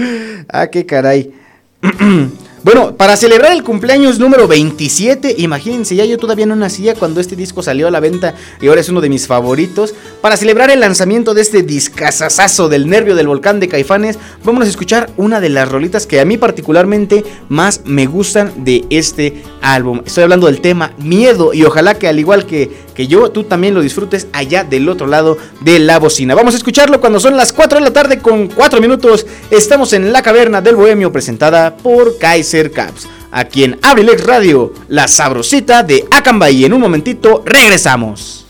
ah, qué caray. Bueno, para celebrar el cumpleaños número 27, imagínense, ya yo todavía no nacía cuando este disco salió a la venta y ahora es uno de mis favoritos. Para celebrar el lanzamiento de este discazazazo del nervio del volcán de Caifanes, vamos a escuchar una de las rolitas que a mí particularmente más me gustan de este álbum. Estoy hablando del tema Miedo y ojalá que al igual que, que yo, tú también lo disfrutes allá del otro lado de la bocina. Vamos a escucharlo cuando son las 4 de la tarde con 4 minutos. Estamos en la caverna del bohemio presentada por Kaiser. Caps. Aquí en Abrilex Radio, la sabrosita de Acambay. En un momentito regresamos.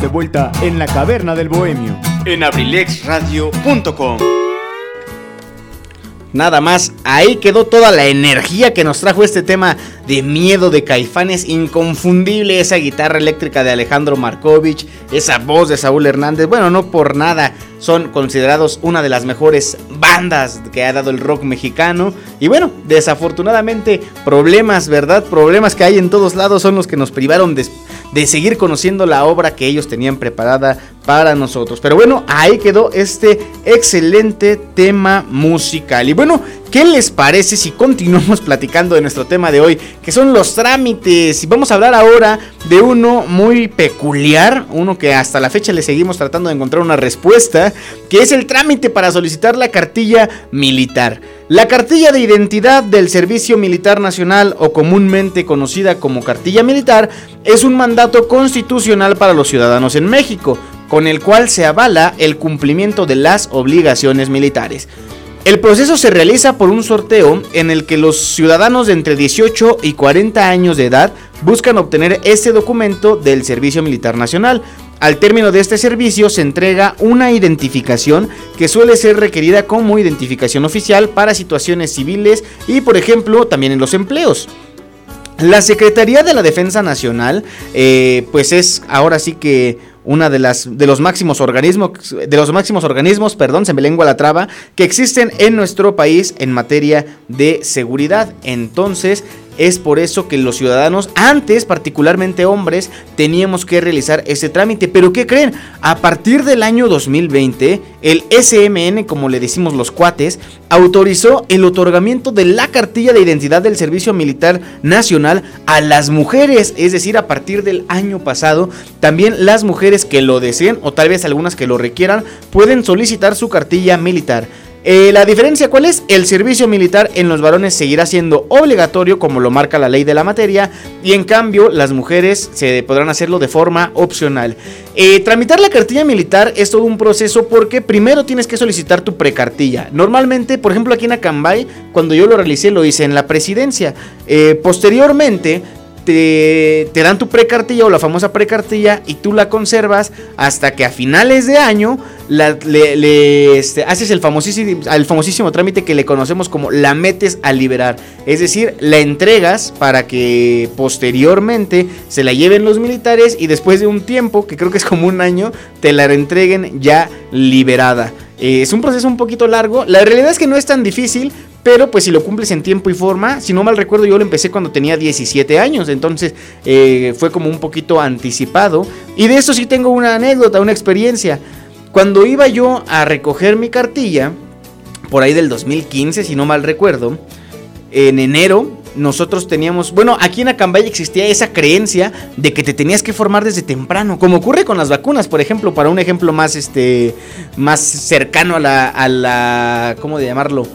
Estamos de vuelta en la caverna del bohemio. En abrilexradio.com. Nada más, ahí quedó toda la energía que nos trajo este tema de miedo de caifanes. Inconfundible esa guitarra eléctrica de Alejandro Markovich, esa voz de Saúl Hernández. Bueno, no por nada, son considerados una de las mejores bandas que ha dado el rock mexicano. Y bueno, desafortunadamente, problemas, ¿verdad? Problemas que hay en todos lados son los que nos privaron de, de seguir conociendo la obra que ellos tenían preparada para nosotros. Pero bueno, ahí quedó este excelente tema musical. Y bueno, ¿qué les parece si continuamos platicando de nuestro tema de hoy? Que son los trámites. Y vamos a hablar ahora de uno muy peculiar, uno que hasta la fecha le seguimos tratando de encontrar una respuesta, que es el trámite para solicitar la cartilla militar. La cartilla de identidad del Servicio Militar Nacional o comúnmente conocida como cartilla militar es un mandato constitucional para los ciudadanos en México con el cual se avala el cumplimiento de las obligaciones militares. El proceso se realiza por un sorteo en el que los ciudadanos de entre 18 y 40 años de edad buscan obtener este documento del Servicio Militar Nacional. Al término de este servicio se entrega una identificación que suele ser requerida como identificación oficial para situaciones civiles y por ejemplo también en los empleos. La Secretaría de la Defensa Nacional eh, pues es ahora sí que una de las de los máximos organismos de los máximos organismos, perdón, se me lengua la traba, que existen en nuestro país en materia de seguridad. Entonces, es por eso que los ciudadanos, antes particularmente hombres, teníamos que realizar ese trámite. Pero ¿qué creen? A partir del año 2020, el SMN, como le decimos los cuates, autorizó el otorgamiento de la cartilla de identidad del Servicio Militar Nacional a las mujeres. Es decir, a partir del año pasado, también las mujeres que lo deseen o tal vez algunas que lo requieran pueden solicitar su cartilla militar. Eh, la diferencia cuál es? El servicio militar en los varones seguirá siendo obligatorio como lo marca la ley de la materia y en cambio las mujeres se podrán hacerlo de forma opcional. Eh, tramitar la cartilla militar es todo un proceso porque primero tienes que solicitar tu precartilla. Normalmente, por ejemplo aquí en Acambay, cuando yo lo realicé lo hice en la presidencia. Eh, posteriormente te, dan tu precartilla o la famosa precartilla y tú la conservas hasta que a finales de año le, este, haces el famosísimo, trámite que le conocemos como la metes a liberar. Es decir, la entregas para que posteriormente se la lleven los militares y después de un tiempo, que creo que es como un año, te la entreguen ya liberada. Eh, es un proceso un poquito largo. La realidad es que no es tan difícil, pero pues si lo cumples en tiempo y forma, si no mal recuerdo yo lo empecé cuando tenía 17 años, entonces eh, fue como un poquito anticipado. Y de eso sí tengo una anécdota, una experiencia. Cuando iba yo a recoger mi cartilla, por ahí del 2015 si no mal recuerdo, en enero nosotros teníamos, bueno, aquí en Acambay existía esa creencia de que te tenías que formar desde temprano, como ocurre con las vacunas, por ejemplo, para un ejemplo más este más cercano a la a la ¿cómo de llamarlo?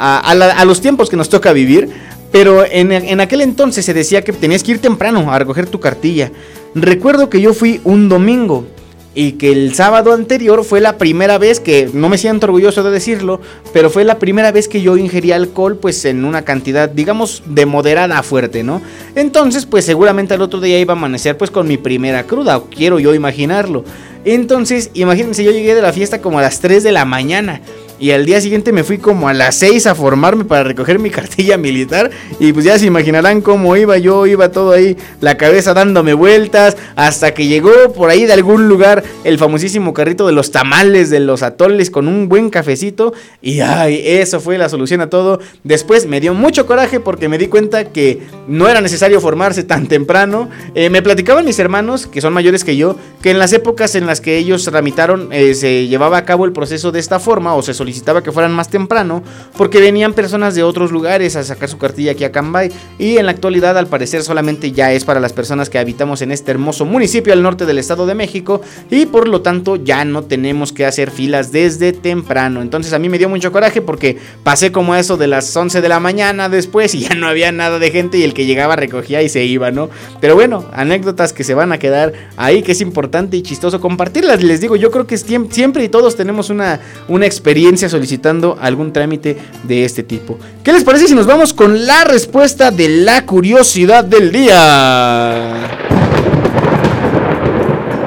a, los tiempos que nos toca vivir. Pero en, en, aquel entonces se decía que tenías que ir temprano a recoger tu cartilla. Recuerdo que yo fui un domingo y que el sábado anterior fue la primera vez que, no me siento orgulloso de decirlo, pero fue la primera vez que yo ingerí alcohol pues en una cantidad digamos de moderada a fuerte, ¿no? Entonces pues seguramente al otro día iba a amanecer pues con mi primera cruda, quiero yo imaginarlo. Entonces imagínense yo llegué de la fiesta como a las 3 de la mañana y al día siguiente me fui como a las 6 a formarme para recoger mi cartilla militar y pues ya se imaginarán cómo iba yo, iba todo ahí, la cabeza dándome vueltas, hasta que llegó por ahí de algún lugar el famosísimo carrito de los tamales, de los atoles con un buen cafecito y ay, eso fue la solución a todo. Después me dio mucho coraje porque me di cuenta que no era necesario formarse tan temprano. Eh, me platicaban mis hermanos, que son mayores que yo, que en las épocas en las que ellos tramitaron eh, se llevaba a cabo el proceso de esta forma o se solicitaba que fueran más temprano porque venían personas de otros lugares a sacar su cartilla aquí a Cambay y en la actualidad al parecer solamente ya es para las personas que habitamos en este hermoso municipio al norte del Estado de México y por lo tanto ya no tenemos que hacer filas desde temprano. Entonces a mí me dio mucho coraje porque pasé como eso de las 11 de la mañana después y ya no había nada de gente y el que llegaba recogía y se iba, ¿no? Pero bueno, anécdotas que se van a quedar ahí que es importante y chistoso compartirlas. Les digo, yo creo que siempre y todos tenemos una, una experiencia solicitando algún trámite de este tipo. ¿Qué les parece si nos vamos con la respuesta de la curiosidad del día?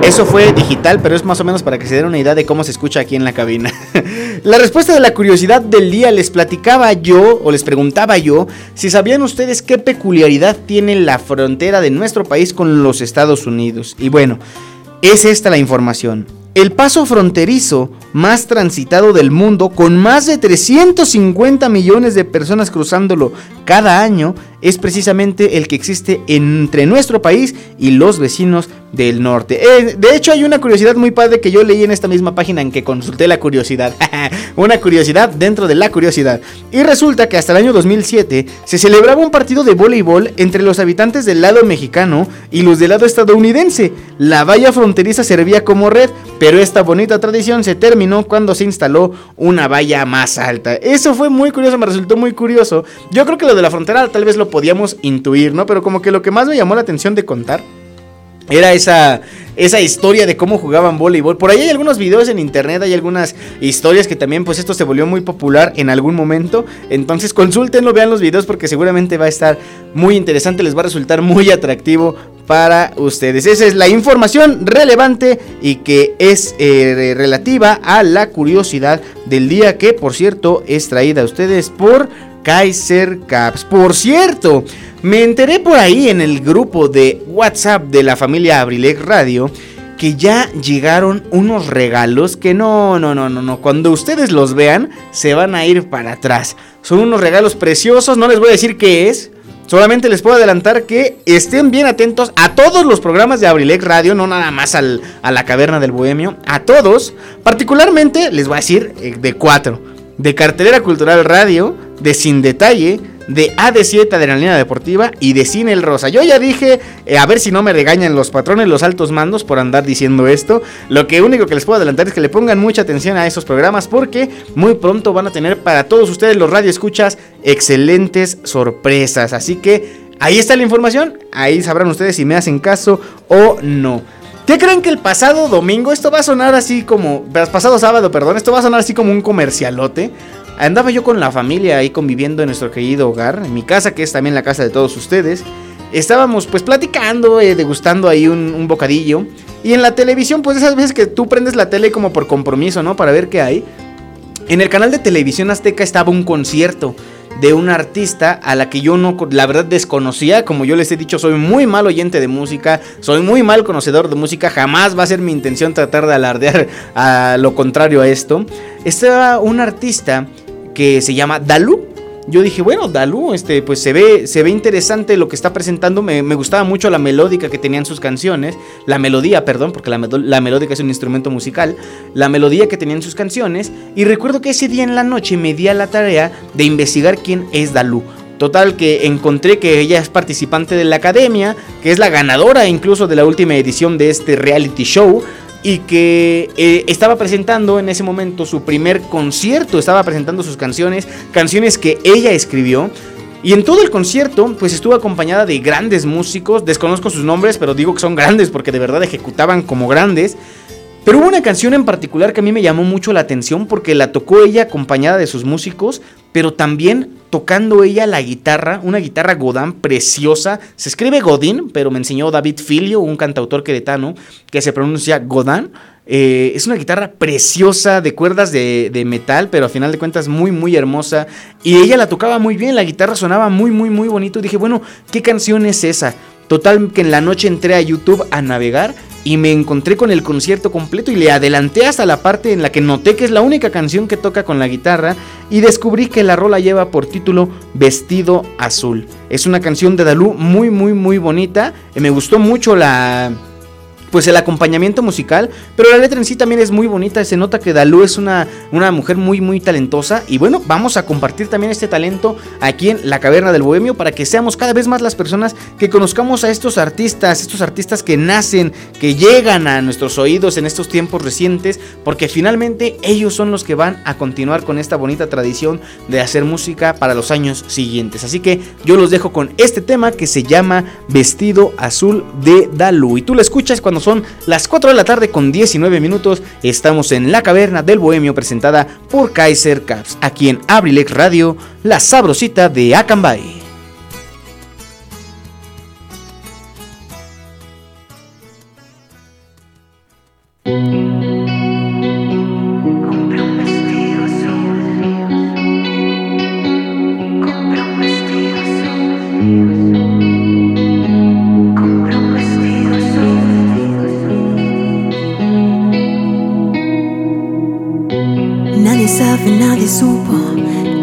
Eso fue digital, pero es más o menos para que se den una idea de cómo se escucha aquí en la cabina. la respuesta de la curiosidad del día les platicaba yo, o les preguntaba yo, si sabían ustedes qué peculiaridad tiene la frontera de nuestro país con los Estados Unidos. Y bueno, es esta la información. El paso fronterizo más transitado del mundo, con más de 350 millones de personas cruzándolo cada año, es precisamente el que existe entre nuestro país y los vecinos del norte. Eh, de hecho, hay una curiosidad muy padre que yo leí en esta misma página en que consulté la curiosidad. una curiosidad dentro de la curiosidad. Y resulta que hasta el año 2007 se celebraba un partido de voleibol entre los habitantes del lado mexicano y los del lado estadounidense. La valla fronteriza servía como red, pero esta bonita tradición se terminó cuando se instaló una valla más alta. Eso fue muy curioso, me resultó muy curioso. Yo creo que lo de la frontera tal vez lo podíamos intuir, ¿no? Pero como que lo que más me llamó la atención de contar era esa, esa historia de cómo jugaban voleibol. Por ahí hay algunos videos en internet, hay algunas historias que también, pues esto se volvió muy popular en algún momento. Entonces consúltenlo, vean los videos porque seguramente va a estar muy interesante, les va a resultar muy atractivo para ustedes. Esa es la información relevante y que es eh, relativa a la curiosidad del día que, por cierto, es traída a ustedes por Kaiser Caps. Por cierto, me enteré por ahí en el grupo de WhatsApp de la familia Abrilec Radio que ya llegaron unos regalos que no, no, no, no, no. Cuando ustedes los vean, se van a ir para atrás. Son unos regalos preciosos, no les voy a decir qué es. Solamente les puedo adelantar que estén bien atentos a todos los programas de Abrilec Radio, no nada más al, a la caverna del bohemio, a todos. Particularmente les voy a decir eh, de cuatro. De Cartelera Cultural Radio, de Sin Detalle, de AD7 Adrenalina Deportiva y de Cine El Rosa. Yo ya dije, eh, a ver si no me regañan los patrones, los altos mandos por andar diciendo esto. Lo que único que les puedo adelantar es que le pongan mucha atención a esos programas porque muy pronto van a tener para todos ustedes los radioescuchas excelentes sorpresas. Así que ahí está la información, ahí sabrán ustedes si me hacen caso o no. ¿Qué creen que el pasado domingo, esto va a sonar así como, pasado sábado, perdón, esto va a sonar así como un comercialote? Andaba yo con la familia ahí conviviendo en nuestro querido hogar, en mi casa, que es también la casa de todos ustedes. Estábamos pues platicando, eh, degustando ahí un, bocadillo. Y en la televisión, pues esas veces que tú prendes la tele como por compromiso, ¿no? Para ver qué hay. En el canal de televisión azteca estaba un concierto de una artista a la que yo no, la verdad, desconocía. Como yo les he dicho, soy muy mal oyente de música, soy muy mal conocedor de música. Jamás va a ser mi intención tratar de alardear a lo contrario a esto. Estaba un artista que se llama Dalu. Yo dije, bueno, Dalu, este, pues se ve, se ve interesante lo que está presentando. Me, gustaba mucho la melódica que tenían sus canciones. La melodía, perdón, porque la, la melódica es un instrumento musical. La melodía que tenían sus canciones. Y recuerdo que ese día en la noche me di a la tarea de investigar quién es Dalu. Total que encontré que ella es participante de la academia, que es la ganadora incluso de la última edición de este reality show y que eh, estaba presentando en ese momento su primer concierto, estaba presentando sus canciones, canciones que ella escribió. Y en todo el concierto, pues estuvo acompañada de grandes músicos, desconozco sus nombres, pero digo que son grandes porque de verdad ejecutaban como grandes. Pero hubo una canción en particular que a mí me llamó mucho la atención porque la tocó ella acompañada de sus músicos, pero también tocando ella la guitarra, una guitarra Godin preciosa. Se escribe Godín, pero me enseñó David Filio, un cantautor queretano, que se pronuncia Godin. Eh, es una guitarra preciosa de cuerdas de, de, metal, pero a final de cuentas muy, muy hermosa. Y ella la tocaba muy bien, la guitarra sonaba muy, muy, muy bonito. dije, bueno, ¿qué canción es esa? Total que en la noche entré a YouTube a navegar y me encontré con el concierto completo y le adelanté hasta la parte en la que noté que es la única canción que toca con la guitarra y descubrí que la rola lleva por título Vestido Azul. Es una canción de Dalú muy muy muy bonita, me gustó mucho la pues el acompañamiento musical, pero la letra en sí también es muy bonita, se nota que Dalú es una, una mujer muy muy talentosa y bueno, vamos a compartir también este talento aquí en la Caverna del Bohemio para que seamos cada vez más las personas que conozcamos a estos artistas, estos artistas que nacen, que llegan a nuestros oídos en estos tiempos recientes, porque finalmente ellos son los que van a continuar con esta bonita tradición de hacer música para los años siguientes. Así que yo los dejo con este tema que se llama Vestido Azul de Dalú y tú lo escuchas cuando son las 4 de la tarde con 19 minutos. Estamos en la caverna del Bohemio presentada por Kaiser Caps, aquí en Abrilex Radio, la sabrosita de Acambay.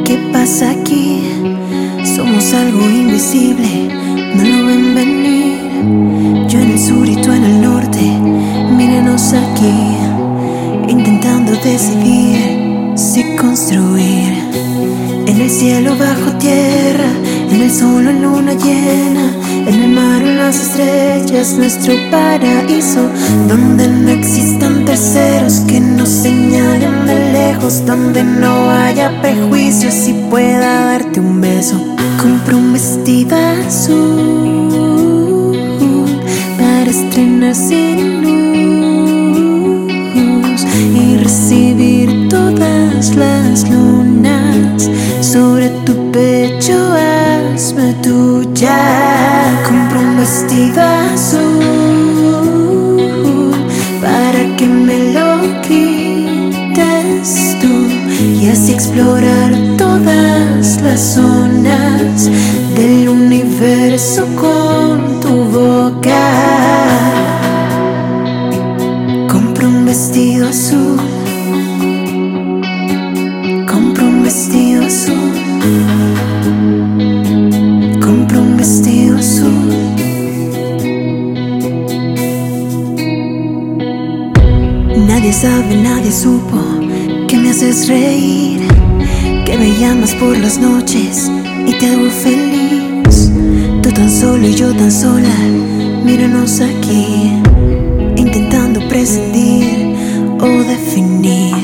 Qué pasa aquí. Somos algo invisible, no lo ven venir. Yo en el sur y tú en el norte, mírenos aquí, intentando decidir si construir. En el cielo bajo tierra, en el sol en luna llena, en el mar las estrellas, nuestro paraíso, donde no existan terceros que nos señalen de lejos, donde no haya prejuicios y pueda darte un beso. Compro un vestido azul para estrenar sin luz y recibir todas las lunas sobre tu pecho. Hazme tuya. Compro un vestido azul para que me lo quites tú y así explorar todas las zonas del universo con tu boca. Nadie supo que me haces reír, que me llamas por las noches y te hago feliz. Tú tan solo y yo tan sola, míranos aquí, intentando prescindir o definir.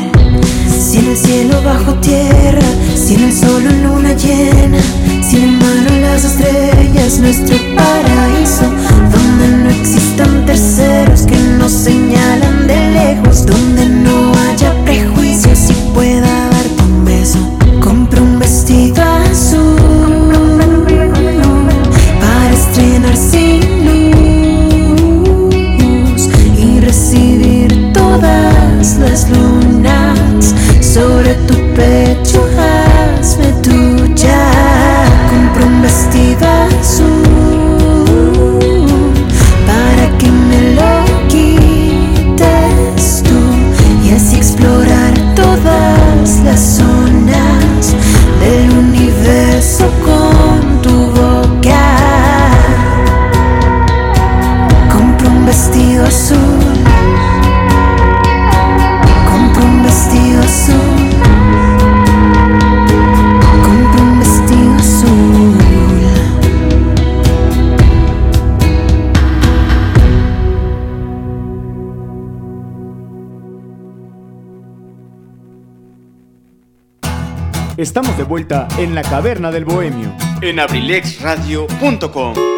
Si en el cielo bajo tierra, si en el sol en luna llena, si en el mar o las estrellas, nuestro paraíso, donde no existan terceros que nos señalan de lejos, donde no haya prejuicios y pueda la caverna del bohemio. En abrilexradio.com.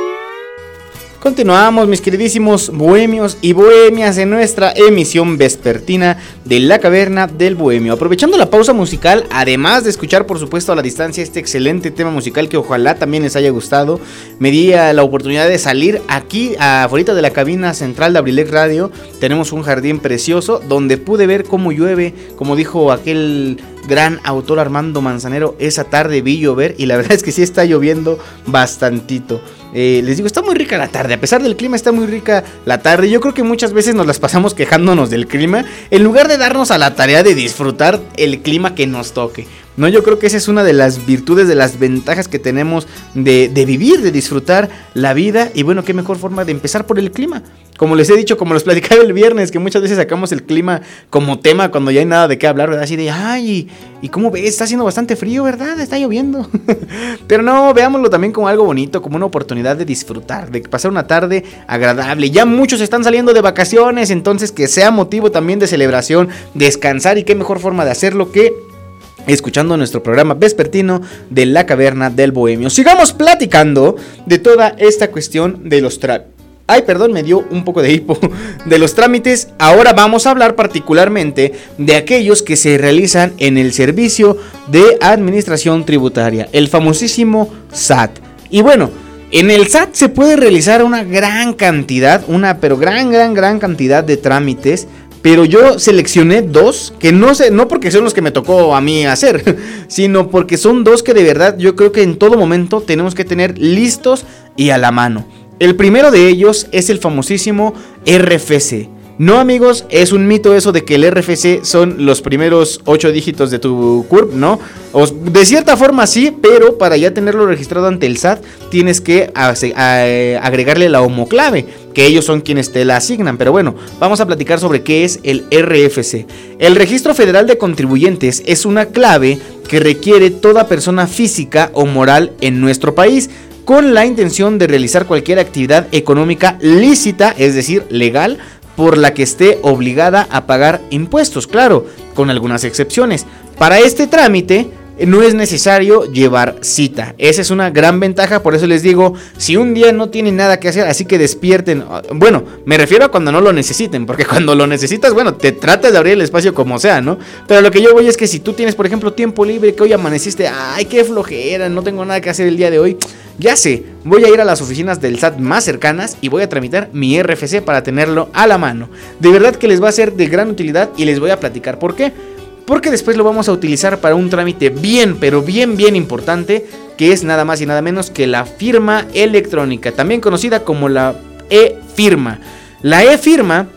Continuamos, mis queridísimos bohemios y bohemias, en nuestra emisión vespertina de La Caverna del Bohemio. Aprovechando la pausa musical, además de escuchar, por supuesto, a la distancia este excelente tema musical que ojalá también les haya gustado, me di la oportunidad de salir aquí, afuera de la cabina central de Abrilex Radio. Tenemos un jardín precioso donde pude ver cómo llueve, como dijo aquel gran autor Armando Manzanero, esa tarde vi llover y la verdad es que sí está lloviendo bastantito. Eh, les digo, está muy rica la tarde. A pesar del clima, está muy rica la tarde. Yo creo que muchas veces nos las pasamos quejándonos del clima. En lugar de darnos a la tarea de disfrutar el clima que nos toque. No, yo creo que esa es una de las virtudes, de las ventajas que tenemos de, vivir, de disfrutar la vida. Y bueno, qué mejor forma de empezar por el clima. Como les he dicho, como los platicaba el viernes, que muchas veces sacamos el clima como tema cuando ya hay nada de qué hablar, ¿verdad? Así de, ay, ¿y cómo ves? Está haciendo bastante frío, ¿verdad? Está lloviendo. Pero no, veámoslo también como algo bonito, como una oportunidad de disfrutar, de pasar una tarde agradable. Ya muchos están saliendo de vacaciones, entonces que sea motivo también de celebración, descansar y qué mejor forma de hacerlo que escuchando nuestro programa vespertino de la caverna del bohemio. Sigamos platicando de toda esta cuestión de los trámites. Ay, perdón, me dio un poco de hipo. De los trámites, ahora vamos a hablar particularmente de aquellos que se realizan en el servicio de administración tributaria, el famosísimo SAT. Y bueno, en el SAT se puede realizar una gran cantidad, una pero gran, gran, gran cantidad de trámites pero yo seleccioné dos que no sé, no porque son los que me tocó a mí hacer, sino porque son dos que de verdad yo creo que en todo momento tenemos que tener listos y a la mano. El primero de ellos es el famosísimo RFC. No amigos, es un mito eso de que el RFC son los primeros ocho dígitos de tu CURP, ¿no? de cierta forma sí, pero para ya tenerlo registrado ante el SAT tienes que agregarle la homoclave, que ellos son quienes te la asignan. Pero bueno, vamos a platicar sobre qué es el RFC. El Registro Federal de Contribuyentes es una clave que requiere toda persona física o moral en nuestro país con la intención de realizar cualquier actividad económica lícita, es decir, legal, por la que esté obligada a pagar impuestos, claro, con algunas excepciones. Para este trámite no es necesario llevar cita. Esa es una gran ventaja, por eso les digo, si un día no tienen nada que hacer, así que despierten. Bueno, me refiero a cuando no lo necesiten, porque cuando lo necesitas, bueno, te tratas de abrir el espacio como sea, ¿no? Pero lo que yo voy es que si tú tienes, por ejemplo, tiempo libre, que hoy amaneciste, ay, qué flojera, no tengo nada que hacer el día de hoy, ya sé, voy a ir a las oficinas del SAT más cercanas y voy a tramitar mi RFC para tenerlo a la mano. De verdad que les va a ser de gran utilidad y les voy a platicar por qué. Porque después lo vamos a utilizar para un trámite bien, pero bien, bien importante, que es nada más y nada menos que la firma electrónica, también conocida como la e-firma. La e-firma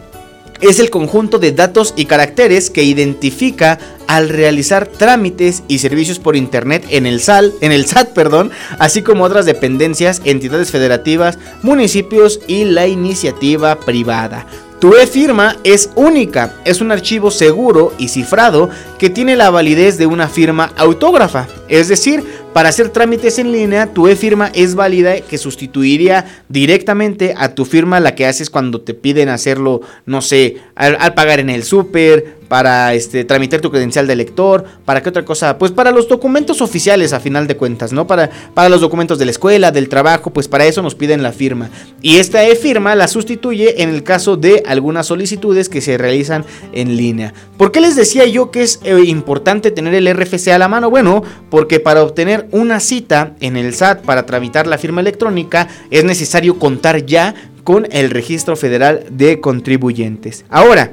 es el conjunto de datos y caracteres que identifica al realizar trámites y servicios por internet en el SAL, en el SAT, perdón, así como otras dependencias, entidades federativas, municipios y la iniciativa privada. Tu e-firma es única, es un archivo seguro y cifrado que tiene la validez de una firma autógrafa. Es decir, para hacer trámites en línea, tu e-firma es válida que sustituiría directamente a tu firma la que haces cuando te piden hacerlo, no sé, al, pagar en el súper, para este, tramitar tu credencial de lector, para qué otra cosa, pues para los documentos oficiales a final de cuentas, ¿no? Para, para los documentos de la escuela, del trabajo, pues para eso nos piden la firma. Y esta e-firma la sustituye en el caso de algunas solicitudes que se realizan en línea. ¿Por qué les decía yo que es importante tener el RFC a la mano? Bueno, porque para obtener una cita en el SAT para tramitar la firma electrónica es necesario contar ya con el registro federal de contribuyentes. Ahora,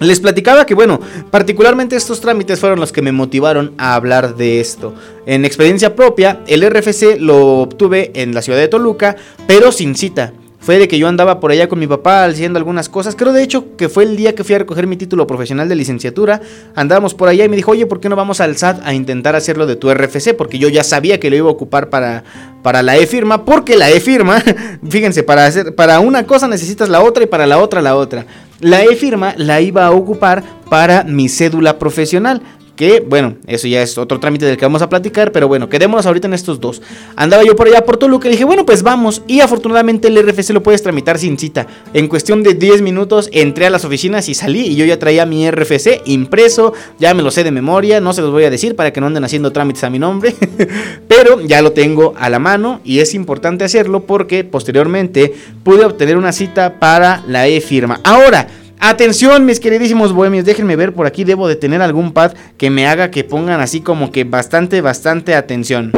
les platicaba que, bueno, particularmente estos trámites fueron los que me motivaron a hablar de esto. En experiencia propia, el RFC lo obtuve en la ciudad de Toluca, pero sin cita. Fue de que yo andaba por allá con mi papá haciendo algunas cosas. Creo de hecho que fue el día que fui a recoger mi título profesional de licenciatura. Andábamos por allá y me dijo, oye, ¿por qué no vamos al SAT a intentar hacerlo de tu RFC? Porque yo ya sabía que lo iba a ocupar para, para la e-firma. Porque la e-firma, fíjense, para, hacer, para una cosa necesitas la otra y para la otra la otra. La e-firma la iba a ocupar para mi cédula profesional que, bueno, eso ya es otro trámite del que vamos a platicar, pero bueno, quedémonos ahorita en estos dos. Andaba yo por allá por Toluca y dije, bueno, pues vamos, y afortunadamente el RFC lo puedes tramitar sin cita. En cuestión de 10 minutos entré a las oficinas y salí y yo ya traía mi RFC impreso, ya me lo sé de memoria, no se los voy a decir para que no anden haciendo trámites a mi nombre, pero ya lo tengo a la mano y es importante hacerlo porque posteriormente pude obtener una cita para la e-firma. Ahora, Atención, mis queridísimos bohemios, déjenme ver por aquí, debo de tener algún pad que me haga que pongan así como que bastante, bastante atención.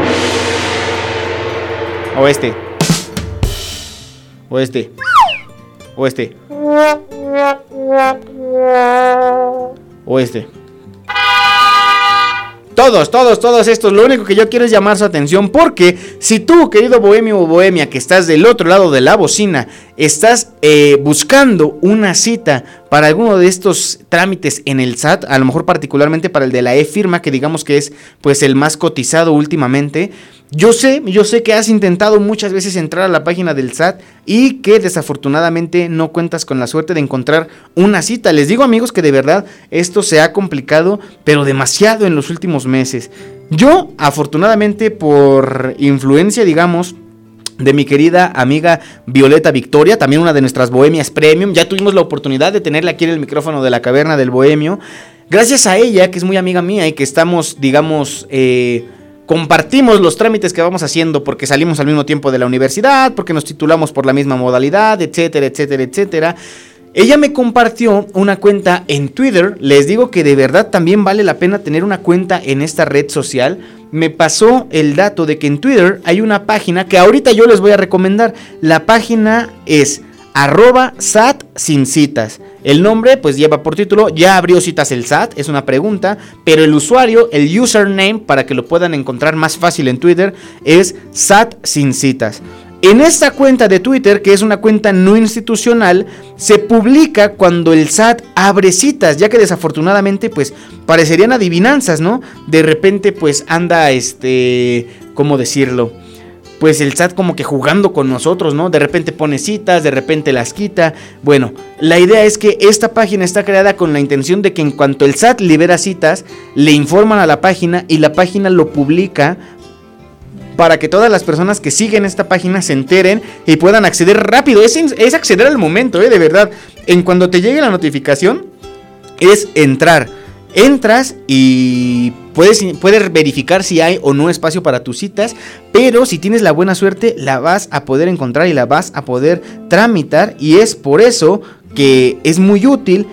O este. O este. O este. O este. Todos, todos, todos estos. Lo único que yo quiero es llamar su atención porque si tú, querido bohemio o bohemia, que estás del otro lado de la bocina, estás eh, buscando una cita para alguno de estos trámites en el SAT, a lo mejor particularmente para el de la e-firma, que digamos que es pues el más cotizado últimamente, yo sé, yo sé que has intentado muchas veces entrar a la página del SAT y que desafortunadamente no cuentas con la suerte de encontrar una cita. Les digo amigos que de verdad esto se ha complicado, pero demasiado en los últimos meses. Yo, afortunadamente por influencia, digamos, de mi querida amiga Violeta Victoria, también una de nuestras bohemias premium. Ya tuvimos la oportunidad de tenerla aquí en el micrófono de la caverna del bohemio. Gracias a ella, que es muy amiga mía y que estamos, digamos, eh, compartimos los trámites que vamos haciendo porque salimos al mismo tiempo de la universidad, porque nos titulamos por la misma modalidad, etcétera, etcétera, etcétera. Ella me compartió una cuenta en Twitter. Les digo que de verdad también vale la pena tener una cuenta en esta red social. Me pasó el dato de que en Twitter hay una página que ahorita yo les voy a recomendar. La página es arroba SAT sin citas. El nombre pues lleva por título, ya abrió citas el SAT, es una pregunta, pero el usuario, el username, para que lo puedan encontrar más fácil en Twitter, es SAT sin citas. En esta cuenta de Twitter, que es una cuenta no institucional, se publica cuando el SAT abre citas, ya que desafortunadamente pues parecerían adivinanzas, ¿no? De repente pues anda este, ¿cómo decirlo? Pues el SAT como que jugando con nosotros, ¿no? De repente pone citas, de repente las quita. Bueno, la idea es que esta página está creada con la intención de que en cuanto el SAT libera citas, le informan a la página y la página lo publica para que todas las personas que siguen esta página se enteren y puedan acceder rápido. Es, acceder al momento, ¿eh? De verdad. En cuando te llegue la notificación, es entrar entras y puedes, puedes verificar si hay o no espacio para tus citas, pero si tienes la buena suerte la vas a poder encontrar y la vas a poder tramitar y es por eso que es muy útil.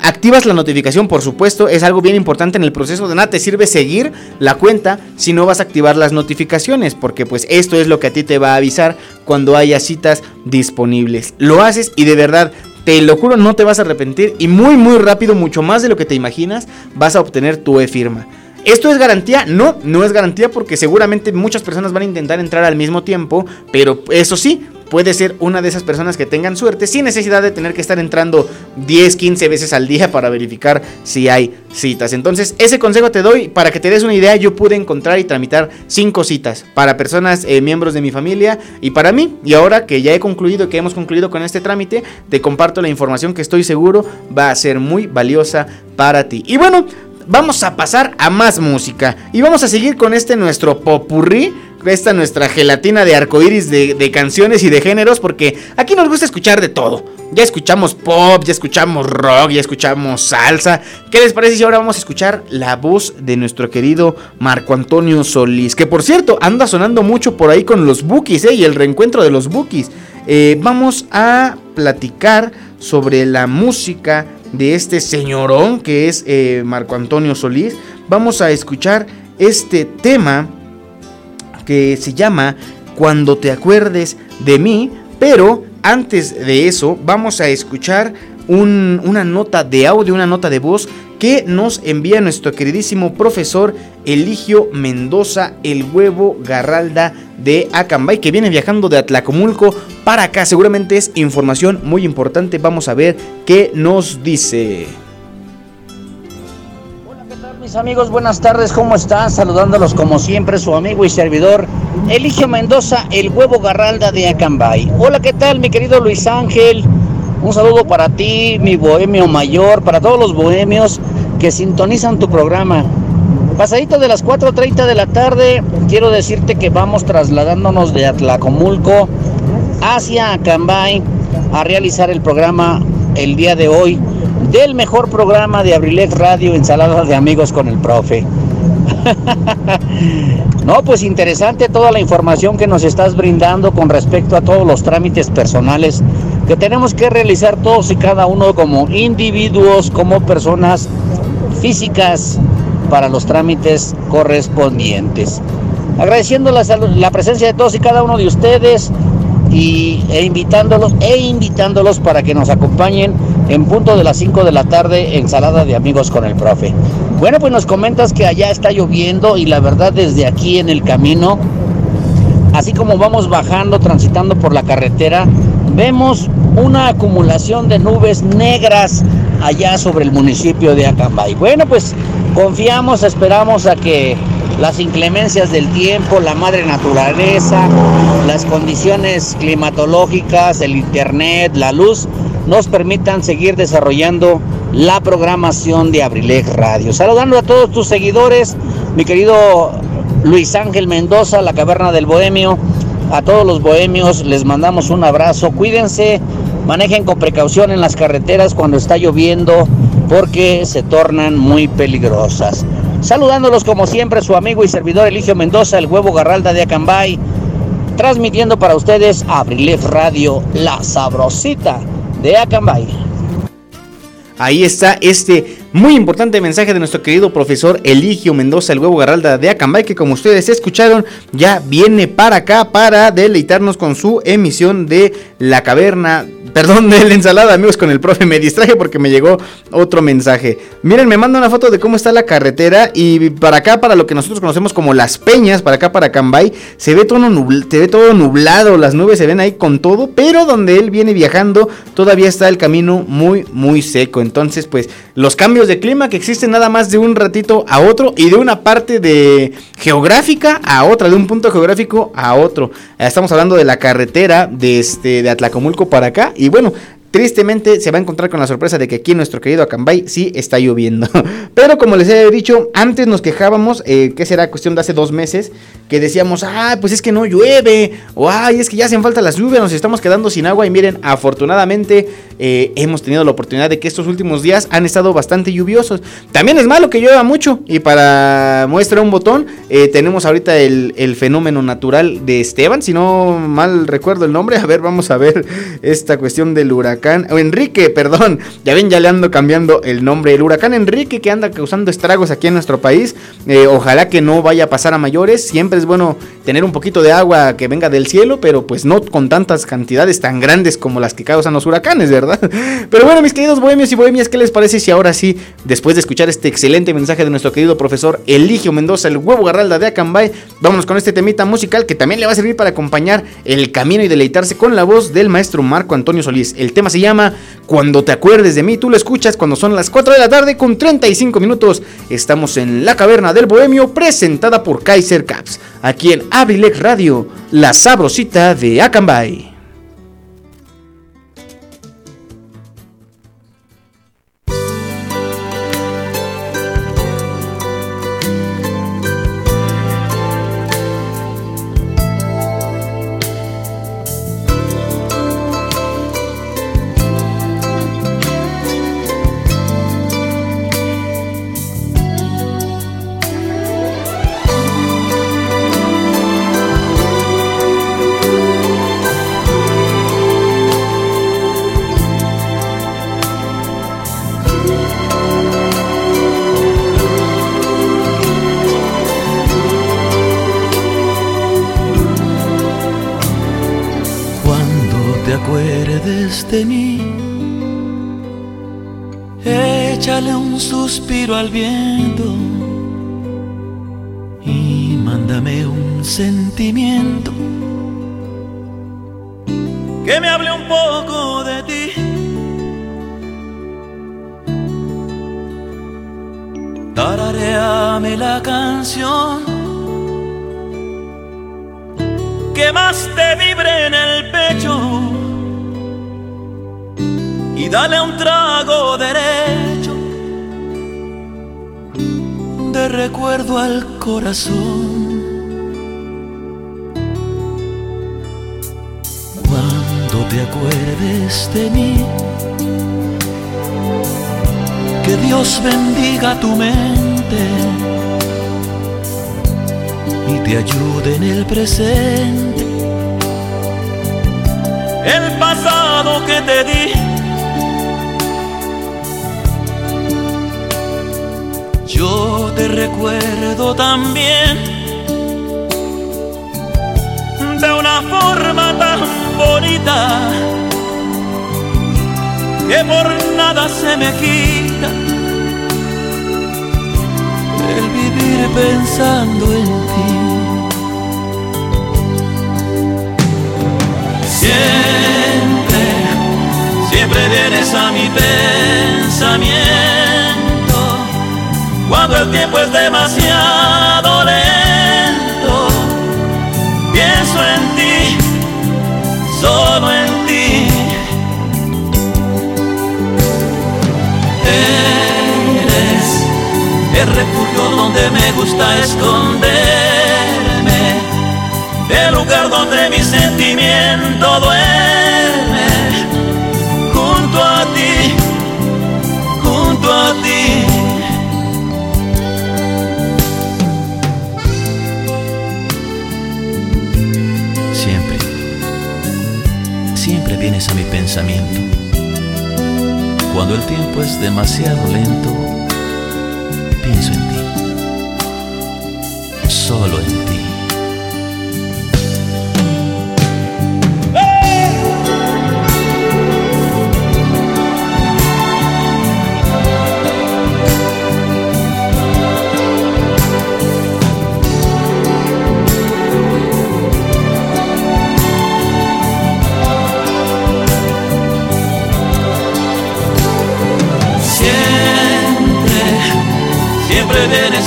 Activas la notificación, por supuesto, es algo bien importante en el proceso. De nada te sirve seguir la cuenta si no vas a activar las notificaciones, porque pues esto es lo que a ti te va a avisar cuando haya citas disponibles. Lo haces y de verdad te lo juro, no te vas a arrepentir y muy muy rápido, mucho más de lo que te imaginas, vas a obtener tu e-firma. ¿Esto es garantía? No, no es garantía porque seguramente muchas personas van a intentar entrar al mismo tiempo, pero eso sí, puede ser una de esas personas que tengan suerte sin necesidad de tener que estar entrando 10, 15 veces al día para verificar si hay citas. Entonces, ese consejo te doy para que te des una idea. Yo pude encontrar y tramitar 5 citas para personas, eh, miembros de mi familia y para mí. Y ahora que ya he concluido que hemos concluido con este trámite, te comparto la información que estoy seguro va a ser muy valiosa para ti. Y bueno, vamos a pasar a más música y vamos a seguir con este nuestro popurrí esta nuestra gelatina de arcoiris de, de canciones y de géneros, porque aquí nos gusta escuchar de todo. Ya escuchamos pop, ya escuchamos rock, ya escuchamos salsa. ¿Qué les parece si ahora vamos a escuchar la voz de nuestro querido Marco Antonio Solís? Que por cierto, anda sonando mucho por ahí con los bookies, ¿eh? Y el reencuentro de los bookies. Eh, vamos a platicar sobre la música de este señorón que es eh, Marco Antonio Solís. Vamos a escuchar este tema que se llama Cuando te acuerdes de mí, pero antes de eso vamos a escuchar una nota de audio, una nota de voz que nos envía nuestro queridísimo profesor Eligio Mendoza, el huevo Garralda de Acambay, que viene viajando de Atlacomulco para acá. Seguramente es información muy importante. Vamos a ver qué nos dice amigos, buenas tardes, ¿cómo están? Saludándolos como siempre, su amigo y servidor Eligio Mendoza, el huevo garralda de Acambay. Hola, ¿qué tal, mi querido Luis Ángel? Un saludo para ti, mi bohemio mayor, para todos los bohemios que sintonizan tu programa. Pasadito de las 4.30 de la tarde, quiero decirte que vamos trasladándonos de Atlacomulco hacia Acambay a realizar el programa el día de hoy del mejor programa de Abrilex Radio, Ensalada de Amigos con el Profe. no, pues interesante toda la información que nos estás brindando con respecto a todos los trámites personales que tenemos que realizar todos y cada uno como individuos, como personas físicas para los trámites correspondientes. Agradeciendo la, la presencia de todos y cada uno de ustedes y, e invitándolos e invitándolos para que nos acompañen en punto de las 5 de la tarde ensalada de amigos con el profe. Bueno, pues nos comentas que allá está lloviendo y la verdad desde aquí en el camino, así como vamos bajando, transitando por la carretera, vemos una acumulación de nubes negras allá sobre el municipio de Acambay. Bueno, pues confiamos, esperamos a que las inclemencias del tiempo, la madre naturaleza, las condiciones climatológicas, el internet, la luz, nos permitan seguir desarrollando la programación de Abrilex Radio. Saludando a todos tus seguidores, mi querido Luis Ángel Mendoza, la Caverna del Bohemio, a todos los bohemios les mandamos un abrazo, cuídense, manejen con precaución en las carreteras cuando está lloviendo porque se tornan muy peligrosas. Saludándolos como siempre su amigo y servidor Eligio Mendoza, el huevo garralda de Acambay, transmitiendo para ustedes Abrilef Radio, la sabrosita de Acambay. Ahí está este muy importante mensaje de nuestro querido profesor Eligio Mendoza, el huevo garralda de Acambay, que como ustedes escucharon, ya viene para acá para deleitarnos con su emisión de La Caverna Perdón de la ensalada, amigos, con el profe. Me distraje porque me llegó otro mensaje. Miren, me manda una foto de cómo está la carretera. Y para acá, para lo que nosotros conocemos como las peñas, para acá, para Cambay, se ve todo, se ve todo nublado. Las nubes se ven ahí con todo. Pero donde él viene viajando, todavía está el camino muy, muy seco. Entonces, pues, los cambios de clima que existen nada más de un ratito a otro. Y de una parte de geográfica a otra, de un punto geográfico a otro. Estamos hablando de la carretera de, este, de Atlacomulco para acá. Y bueno, Tristemente se va a encontrar con la sorpresa de que aquí nuestro querido Acambay sí está lloviendo. Pero como les he dicho, antes nos quejábamos, eh, que será cuestión de hace dos meses, que decíamos, ah, pues es que no llueve, o ay, es que ya hacen falta las lluvias, nos estamos quedando sin agua. Y miren, afortunadamente eh, hemos tenido la oportunidad de que estos últimos días han estado bastante lluviosos. También es malo que llueva mucho. Y para muestra un botón, eh, tenemos ahorita el, el fenómeno natural de Esteban, si no mal recuerdo el nombre. A ver, vamos a ver esta cuestión del huracán o Enrique, perdón, ya ven, ya le ando cambiando el nombre, el huracán Enrique que anda causando estragos aquí en nuestro país, eh, ojalá que no vaya a pasar a mayores, siempre es bueno tener un poquito de agua que venga del cielo, pero pues no con tantas cantidades tan grandes como las que causan los huracanes, ¿verdad? Pero bueno, mis queridos bohemios y bohemias, ¿qué les parece si ahora sí, después de escuchar este excelente mensaje de nuestro querido profesor Eligio Mendoza, el huevo garralda de Acambay, vámonos con este temita musical que también le va a servir para acompañar el camino y deleitarse con la voz del maestro Marco Antonio Solís. El tema se llama Cuando te acuerdes de mí. Tú lo escuchas cuando son las 4 de la tarde con 35 minutos. Estamos en la caverna del bohemio presentada por Kaiser Caps. Aquí en Abrilex Radio, la sabrosita de Acambay. Tu mente y te ayude en el presente. El pasado que te di yo te recuerdo también de una forma tan bonita que por nada se me quita vivir pensando en ti. Siempre, siempre vienes a mi pensamiento cuando el tiempo es demasiado lento. Pienso en ti, solo en ti. Eres me gusta esconderme, el lugar donde mi sentimiento duerme, junto a ti, junto a ti. vienes a mi pensamiento. Cuando el tiempo es demasiado lento,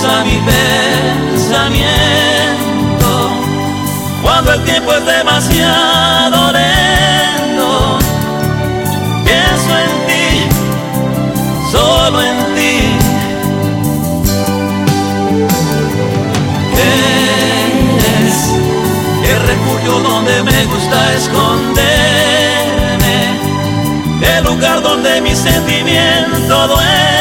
vienes a mi pensamiento cuando el tiempo es demasiado lento. Pienso en ti, solo en ti. Eres el refugio donde me gusta esconderme, el lugar donde mi sentimiento duerme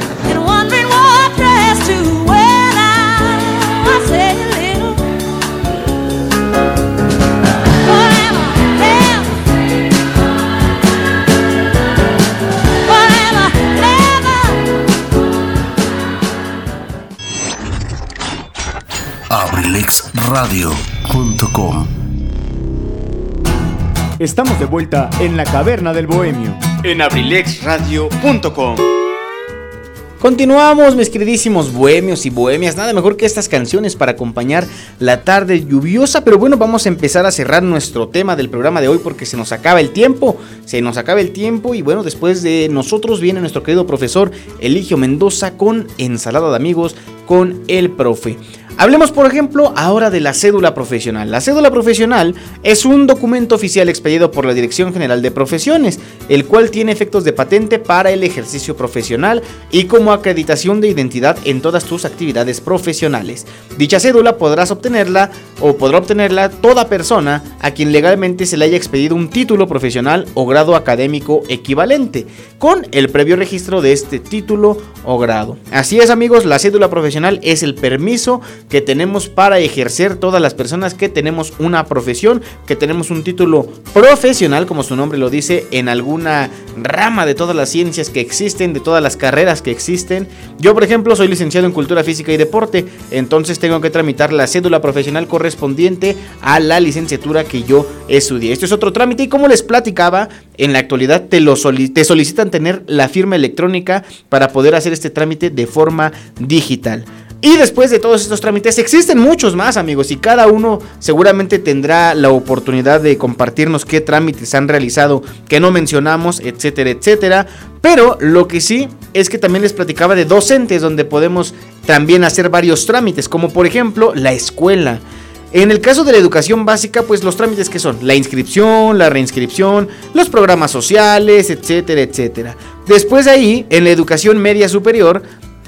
abrilexradio.com Estamos de vuelta en la caverna del bohemio. En abrilexradio.com. Continuamos, mis queridísimos bohemios y bohemias. Nada mejor que estas canciones para acompañar la tarde lluviosa. Pero bueno, vamos a empezar a cerrar nuestro tema del programa de hoy porque se nos acaba el tiempo. Se nos acaba el tiempo. Y bueno, después de nosotros viene nuestro querido profesor Eligio Mendoza con Ensalada de Amigos con el profe. Hablemos, por ejemplo, ahora de la cédula profesional. La cédula profesional es un documento oficial expedido por la Dirección General de Profesiones, el cual tiene efectos de patente para el ejercicio profesional y como acreditación de identidad en todas tus actividades profesionales. Dicha cédula podrás obtenerla o podrá obtenerla toda persona a quien legalmente se le haya expedido un título profesional o grado académico equivalente, con el previo registro de este título o grado. Así es, amigos, la cédula profesional es el permiso que tenemos para ejercer todas las personas que tenemos una profesión, que tenemos un título profesional, como su nombre lo dice, en alguna rama de todas las ciencias que existen, de todas las carreras que existen. Yo, por ejemplo, soy licenciado en Cultura Física y Deporte, entonces tengo que tramitar la cédula profesional correspondiente a la licenciatura que yo estudié. Esto es otro trámite y como les platicaba, en la actualidad te, lo te solicitan tener la firma electrónica para poder hacer este trámite de forma digital. Y después de todos estos trámites, existen muchos más amigos y cada uno seguramente tendrá la oportunidad de compartirnos qué trámites han realizado que no mencionamos, etcétera, etcétera. Pero lo que sí es que también les platicaba de docentes donde podemos también hacer varios trámites, como por ejemplo la escuela. En el caso de la educación básica, pues los trámites que son la inscripción, la reinscripción, los programas sociales, etcétera, etcétera. Después de ahí, en la educación media superior,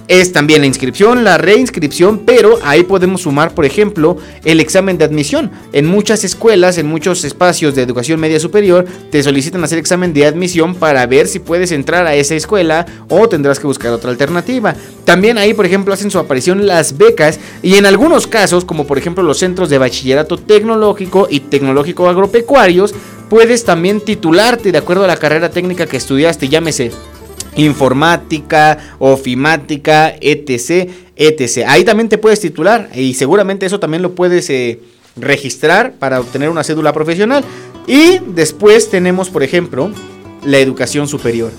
es también la inscripción, la reinscripción, pero ahí podemos sumar, por ejemplo, el examen de admisión. En muchas escuelas, en muchos espacios de educación media superior, te solicitan hacer examen de admisión para ver si puedes entrar a esa escuela o tendrás que buscar otra alternativa. También ahí, por ejemplo, hacen su aparición las becas y en algunos casos, como por ejemplo los centros de bachillerato tecnológico y tecnológico agropecuarios, puedes también titularte de acuerdo a la carrera técnica que estudiaste, llámese informática, ofimática, etc, etc. Ahí también te puedes titular y seguramente eso también lo puedes eh, registrar para obtener una cédula profesional. Y después tenemos, por ejemplo, la educación superior.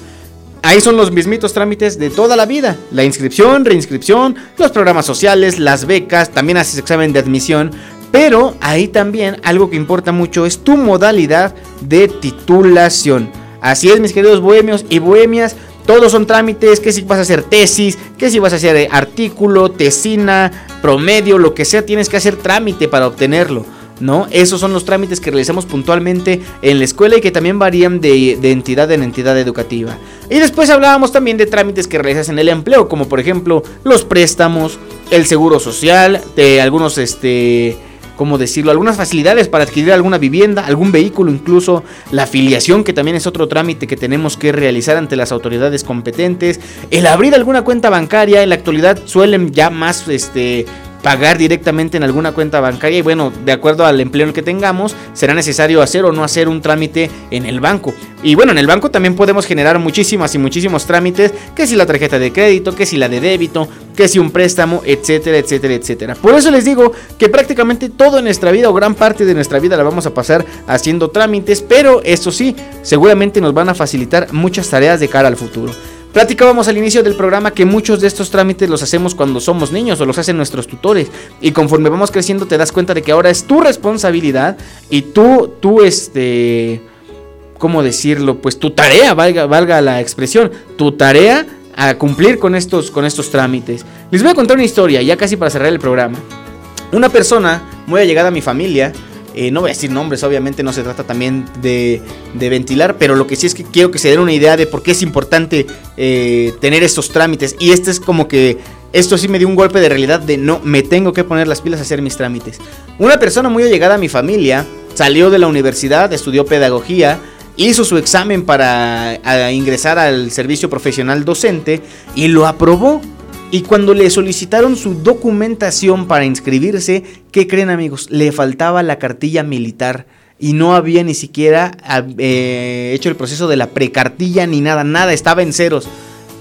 Ahí son los mismitos trámites de toda la vida. La inscripción, reinscripción, los programas sociales, las becas, también haces examen de admisión. Pero ahí también algo que importa mucho es tu modalidad de titulación. Así es, mis queridos bohemios y bohemias, todos son trámites, que si vas a hacer tesis, que si vas a hacer artículo, tesina, promedio, lo que sea, tienes que hacer trámite para obtenerlo. ¿No? Esos son los trámites que realizamos puntualmente en la escuela y que también varían de, entidad en entidad educativa. Y después hablábamos también de trámites que realizas en el empleo, como por ejemplo los préstamos, el seguro social, de algunos este ¿cómo decirlo? Algunas facilidades para adquirir alguna vivienda, algún vehículo, incluso la afiliación, que también es otro trámite que tenemos que realizar ante las autoridades competentes, el abrir alguna cuenta bancaria, en la actualidad suelen ya más este pagar directamente en alguna cuenta bancaria y bueno, de acuerdo al empleo que tengamos, será necesario hacer o no hacer un trámite en el banco. Y bueno, en el banco también podemos generar muchísimas y muchísimos trámites, que si la tarjeta de crédito, que si la de débito, que si un préstamo, etcétera, etcétera, etcétera. Por eso les digo que prácticamente todo en nuestra vida o gran parte de nuestra vida la vamos a pasar haciendo trámites, pero eso sí, seguramente nos van a facilitar muchas tareas de cara al futuro. Platicábamos al inicio del programa que muchos de estos trámites los hacemos cuando somos niños o los hacen nuestros tutores. Y conforme vamos creciendo te das cuenta de que ahora es tu responsabilidad y tú, tú, este, ¿cómo decirlo? Pues tu tarea, valga, valga la expresión, tu tarea a cumplir con estos, con estos trámites. Les voy a contar una historia, ya casi para cerrar el programa. Una persona muy allegada a mi familia, eh, no voy a decir nombres, obviamente no se trata también de, ventilar, pero lo que sí es que quiero que se den una idea de por qué es importante eh, tener estos trámites. Y este es como que esto sí me dio un golpe de realidad de no, me tengo que poner las pilas a hacer mis trámites. Una persona muy allegada a mi familia salió de la universidad, estudió pedagogía, hizo su examen para ingresar al servicio profesional docente y lo aprobó. Y cuando le solicitaron su documentación para inscribirse, ¿qué creen amigos? Le faltaba la cartilla militar y no había ni siquiera eh, hecho el proceso de la precartilla ni nada, nada, estaba en ceros.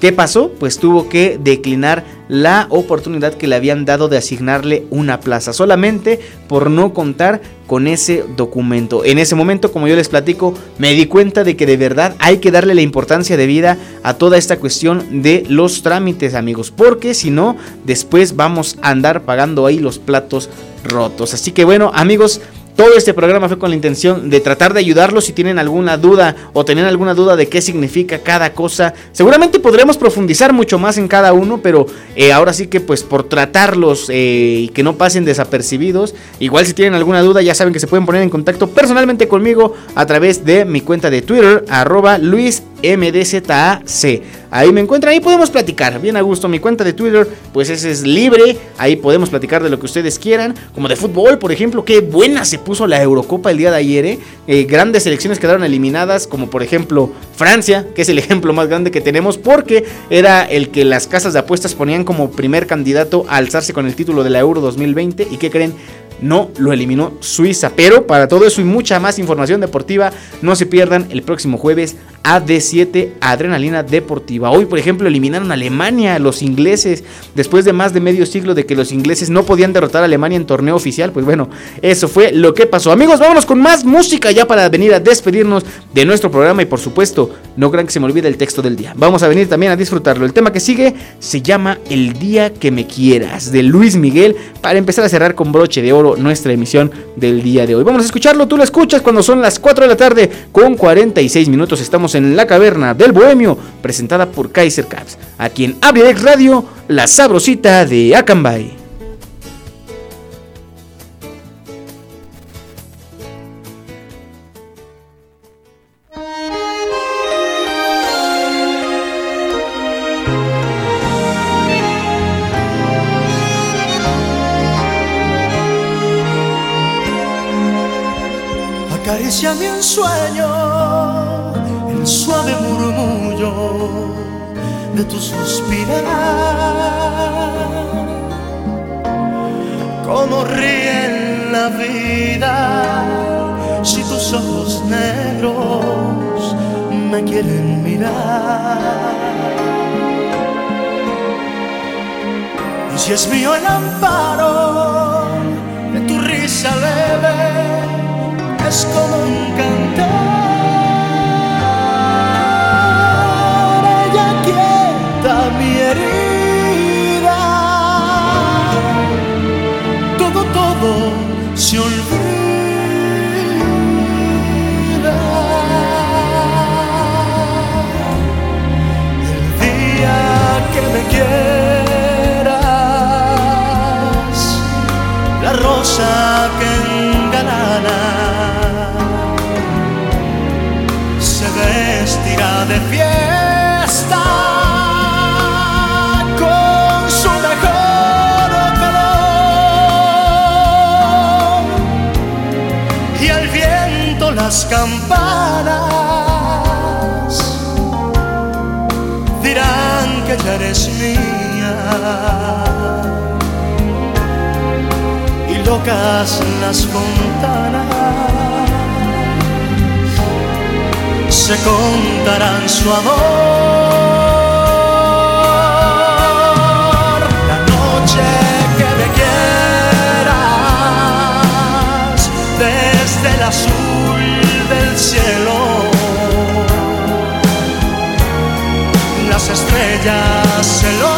¿Qué pasó? Pues tuvo que declinar la oportunidad que le habían dado de asignarle una plaza, solamente por no contar con ese documento. En ese momento, como yo les platico, me di cuenta de que de verdad hay que darle la importancia de vida a toda esta cuestión de los trámites, amigos, porque si no, después vamos a andar pagando ahí los platos rotos. Así que bueno, amigos, todo este programa fue con la intención de tratar de ayudarlos si tienen alguna duda o tienen alguna duda de qué significa cada cosa. Seguramente podremos profundizar mucho más en cada uno, pero eh, ahora sí que pues por tratarlos eh, y que no pasen desapercibidos, igual si tienen alguna duda ya saben que se pueden poner en contacto personalmente conmigo a través de mi cuenta de Twitter, arroba Luis MDZAC. Ahí me encuentran, ahí podemos platicar, bien a gusto. Mi cuenta de Twitter, pues ese es libre, ahí podemos platicar de lo que ustedes quieran, como de fútbol, por ejemplo, qué buena se puso la Eurocopa el día de ayer, ¿eh? Eh, grandes selecciones quedaron eliminadas, como por ejemplo Francia, que es el ejemplo más grande que tenemos, porque era el que las casas de apuestas ponían como primer candidato a alzarse con el título de la Euro 2020, y qué creen, no lo eliminó Suiza. Pero para todo eso y mucha más información deportiva, no se pierdan el próximo jueves AD7 Adrenalina Deportiva. Hoy, por ejemplo, eliminaron a Alemania, los ingleses, después de más de medio siglo de que los ingleses no podían derrotar a Alemania en torneo oficial. Pues bueno, eso fue lo que pasó. Amigos, vámonos con más música ya para venir a despedirnos de nuestro programa y por supuesto, no crean que se me olvide el texto del día. Vamos a venir también a disfrutarlo. El tema que sigue se llama El día que me quieras de Luis Miguel para empezar a cerrar con broche de oro nuestra emisión del día de hoy. Vamos a escucharlo, tú lo escuchas cuando son las 4 de la tarde con 46 minutos. Estamos en La Caverna del Bohemio, presentada por Kaiser Caps. Aquí en Abridex Radio, la sabrosita de Acambay. Ensueño, el murmullo de tu suspirar. Como ríe en la vida si tus ojos negros me quieren mirar. Y si es mío el amparo de tu risa leve es como un cantar. Las fontanas se contarán su amor. La noche que me quieras desde el azul del cielo, las estrellas celosas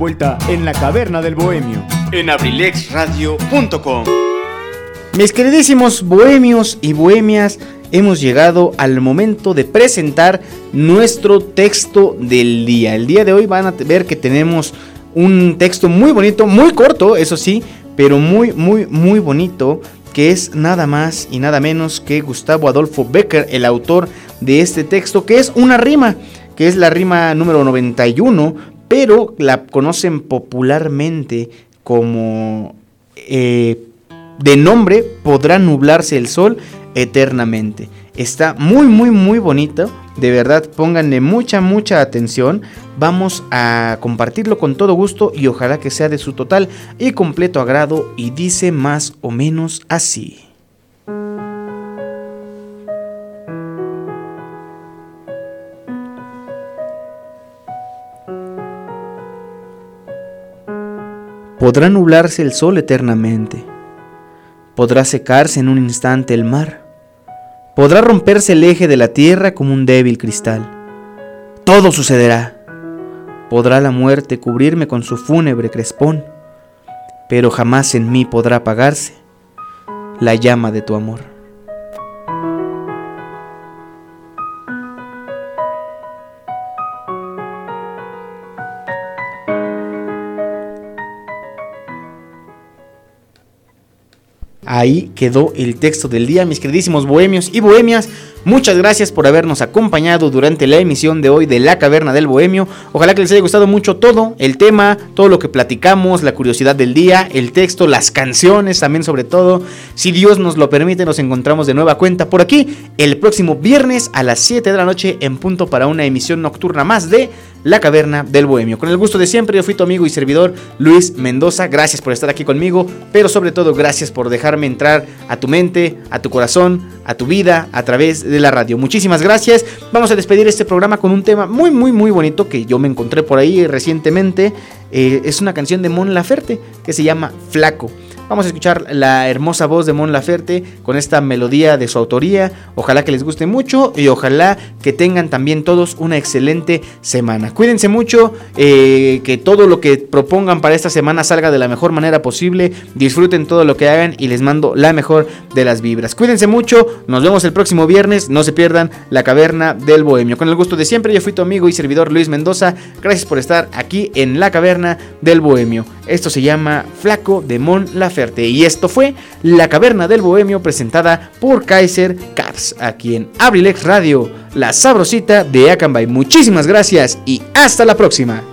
vuelta en la caverna del bohemio. En abrilexradio.com. Mis queridísimos bohemios y bohemias, hemos llegado al momento de presentar nuestro texto del día. El día de hoy van a ver que tenemos un texto muy bonito, muy corto, eso sí, pero muy, muy, muy bonito, que es nada más y nada menos que Gustavo Adolfo Becker, el autor de este texto, que es una rima, que es la rima número 91, pero la conocen popularmente como eh, de nombre Podrá nublarse el sol eternamente. Está muy, muy, muy bonito. De verdad, pónganle mucha, mucha atención. Vamos a compartirlo con todo gusto y ojalá que sea de su total y completo agrado. Y dice más o menos así. Podrá nublarse el sol eternamente. Podrá secarse en un instante el mar. Podrá romperse el eje de la tierra como un débil cristal. Todo sucederá. Podrá la muerte cubrirme con su fúnebre crespón, pero jamás en mí podrá apagarse la llama de tu amor. Ahí quedó el texto del día, mis queridísimos bohemios y bohemias. Muchas gracias por habernos acompañado durante la emisión de hoy de La Caverna del Bohemio. Ojalá que les haya gustado mucho todo, el tema, todo lo que platicamos, la curiosidad del día, el texto, las canciones también sobre todo. Si Dios nos lo permite, nos encontramos de nueva cuenta por aquí el próximo viernes a las 7 de la noche en punto para una emisión nocturna más de La Caverna del Bohemio. Con el gusto de siempre, yo fui tu amigo y servidor Luis Mendoza. Gracias por estar aquí conmigo, pero sobre todo gracias por dejarme entrar a tu mente, a tu corazón, a tu vida a través de la radio. Muchísimas gracias. Vamos a despedir este programa con un tema muy, muy, muy bonito que yo me encontré por ahí recientemente. Eh, es una canción de Mon Laferte que se llama Flaco. Vamos a escuchar la hermosa voz de Mon Laferte con esta melodía de su autoría. Ojalá que les guste mucho y ojalá que tengan también todos una excelente semana. Cuídense mucho, eh, que todo lo que propongan para esta semana salga de la mejor manera posible. Disfruten todo lo que hagan y les mando la mejor de las vibras. Cuídense mucho, nos vemos el próximo viernes. No se pierdan la caverna del bohemio. Con el gusto de siempre, yo fui tu amigo y servidor Luis Mendoza. Gracias por estar aquí en la caverna del bohemio. Esto se llama Flaco de Mon Laferte. Y esto fue La Caverna del Bohemio presentada por Kaiser Caps, aquí en Abrilex Radio, la sabrosita de Akanbay. Muchísimas gracias y hasta la próxima.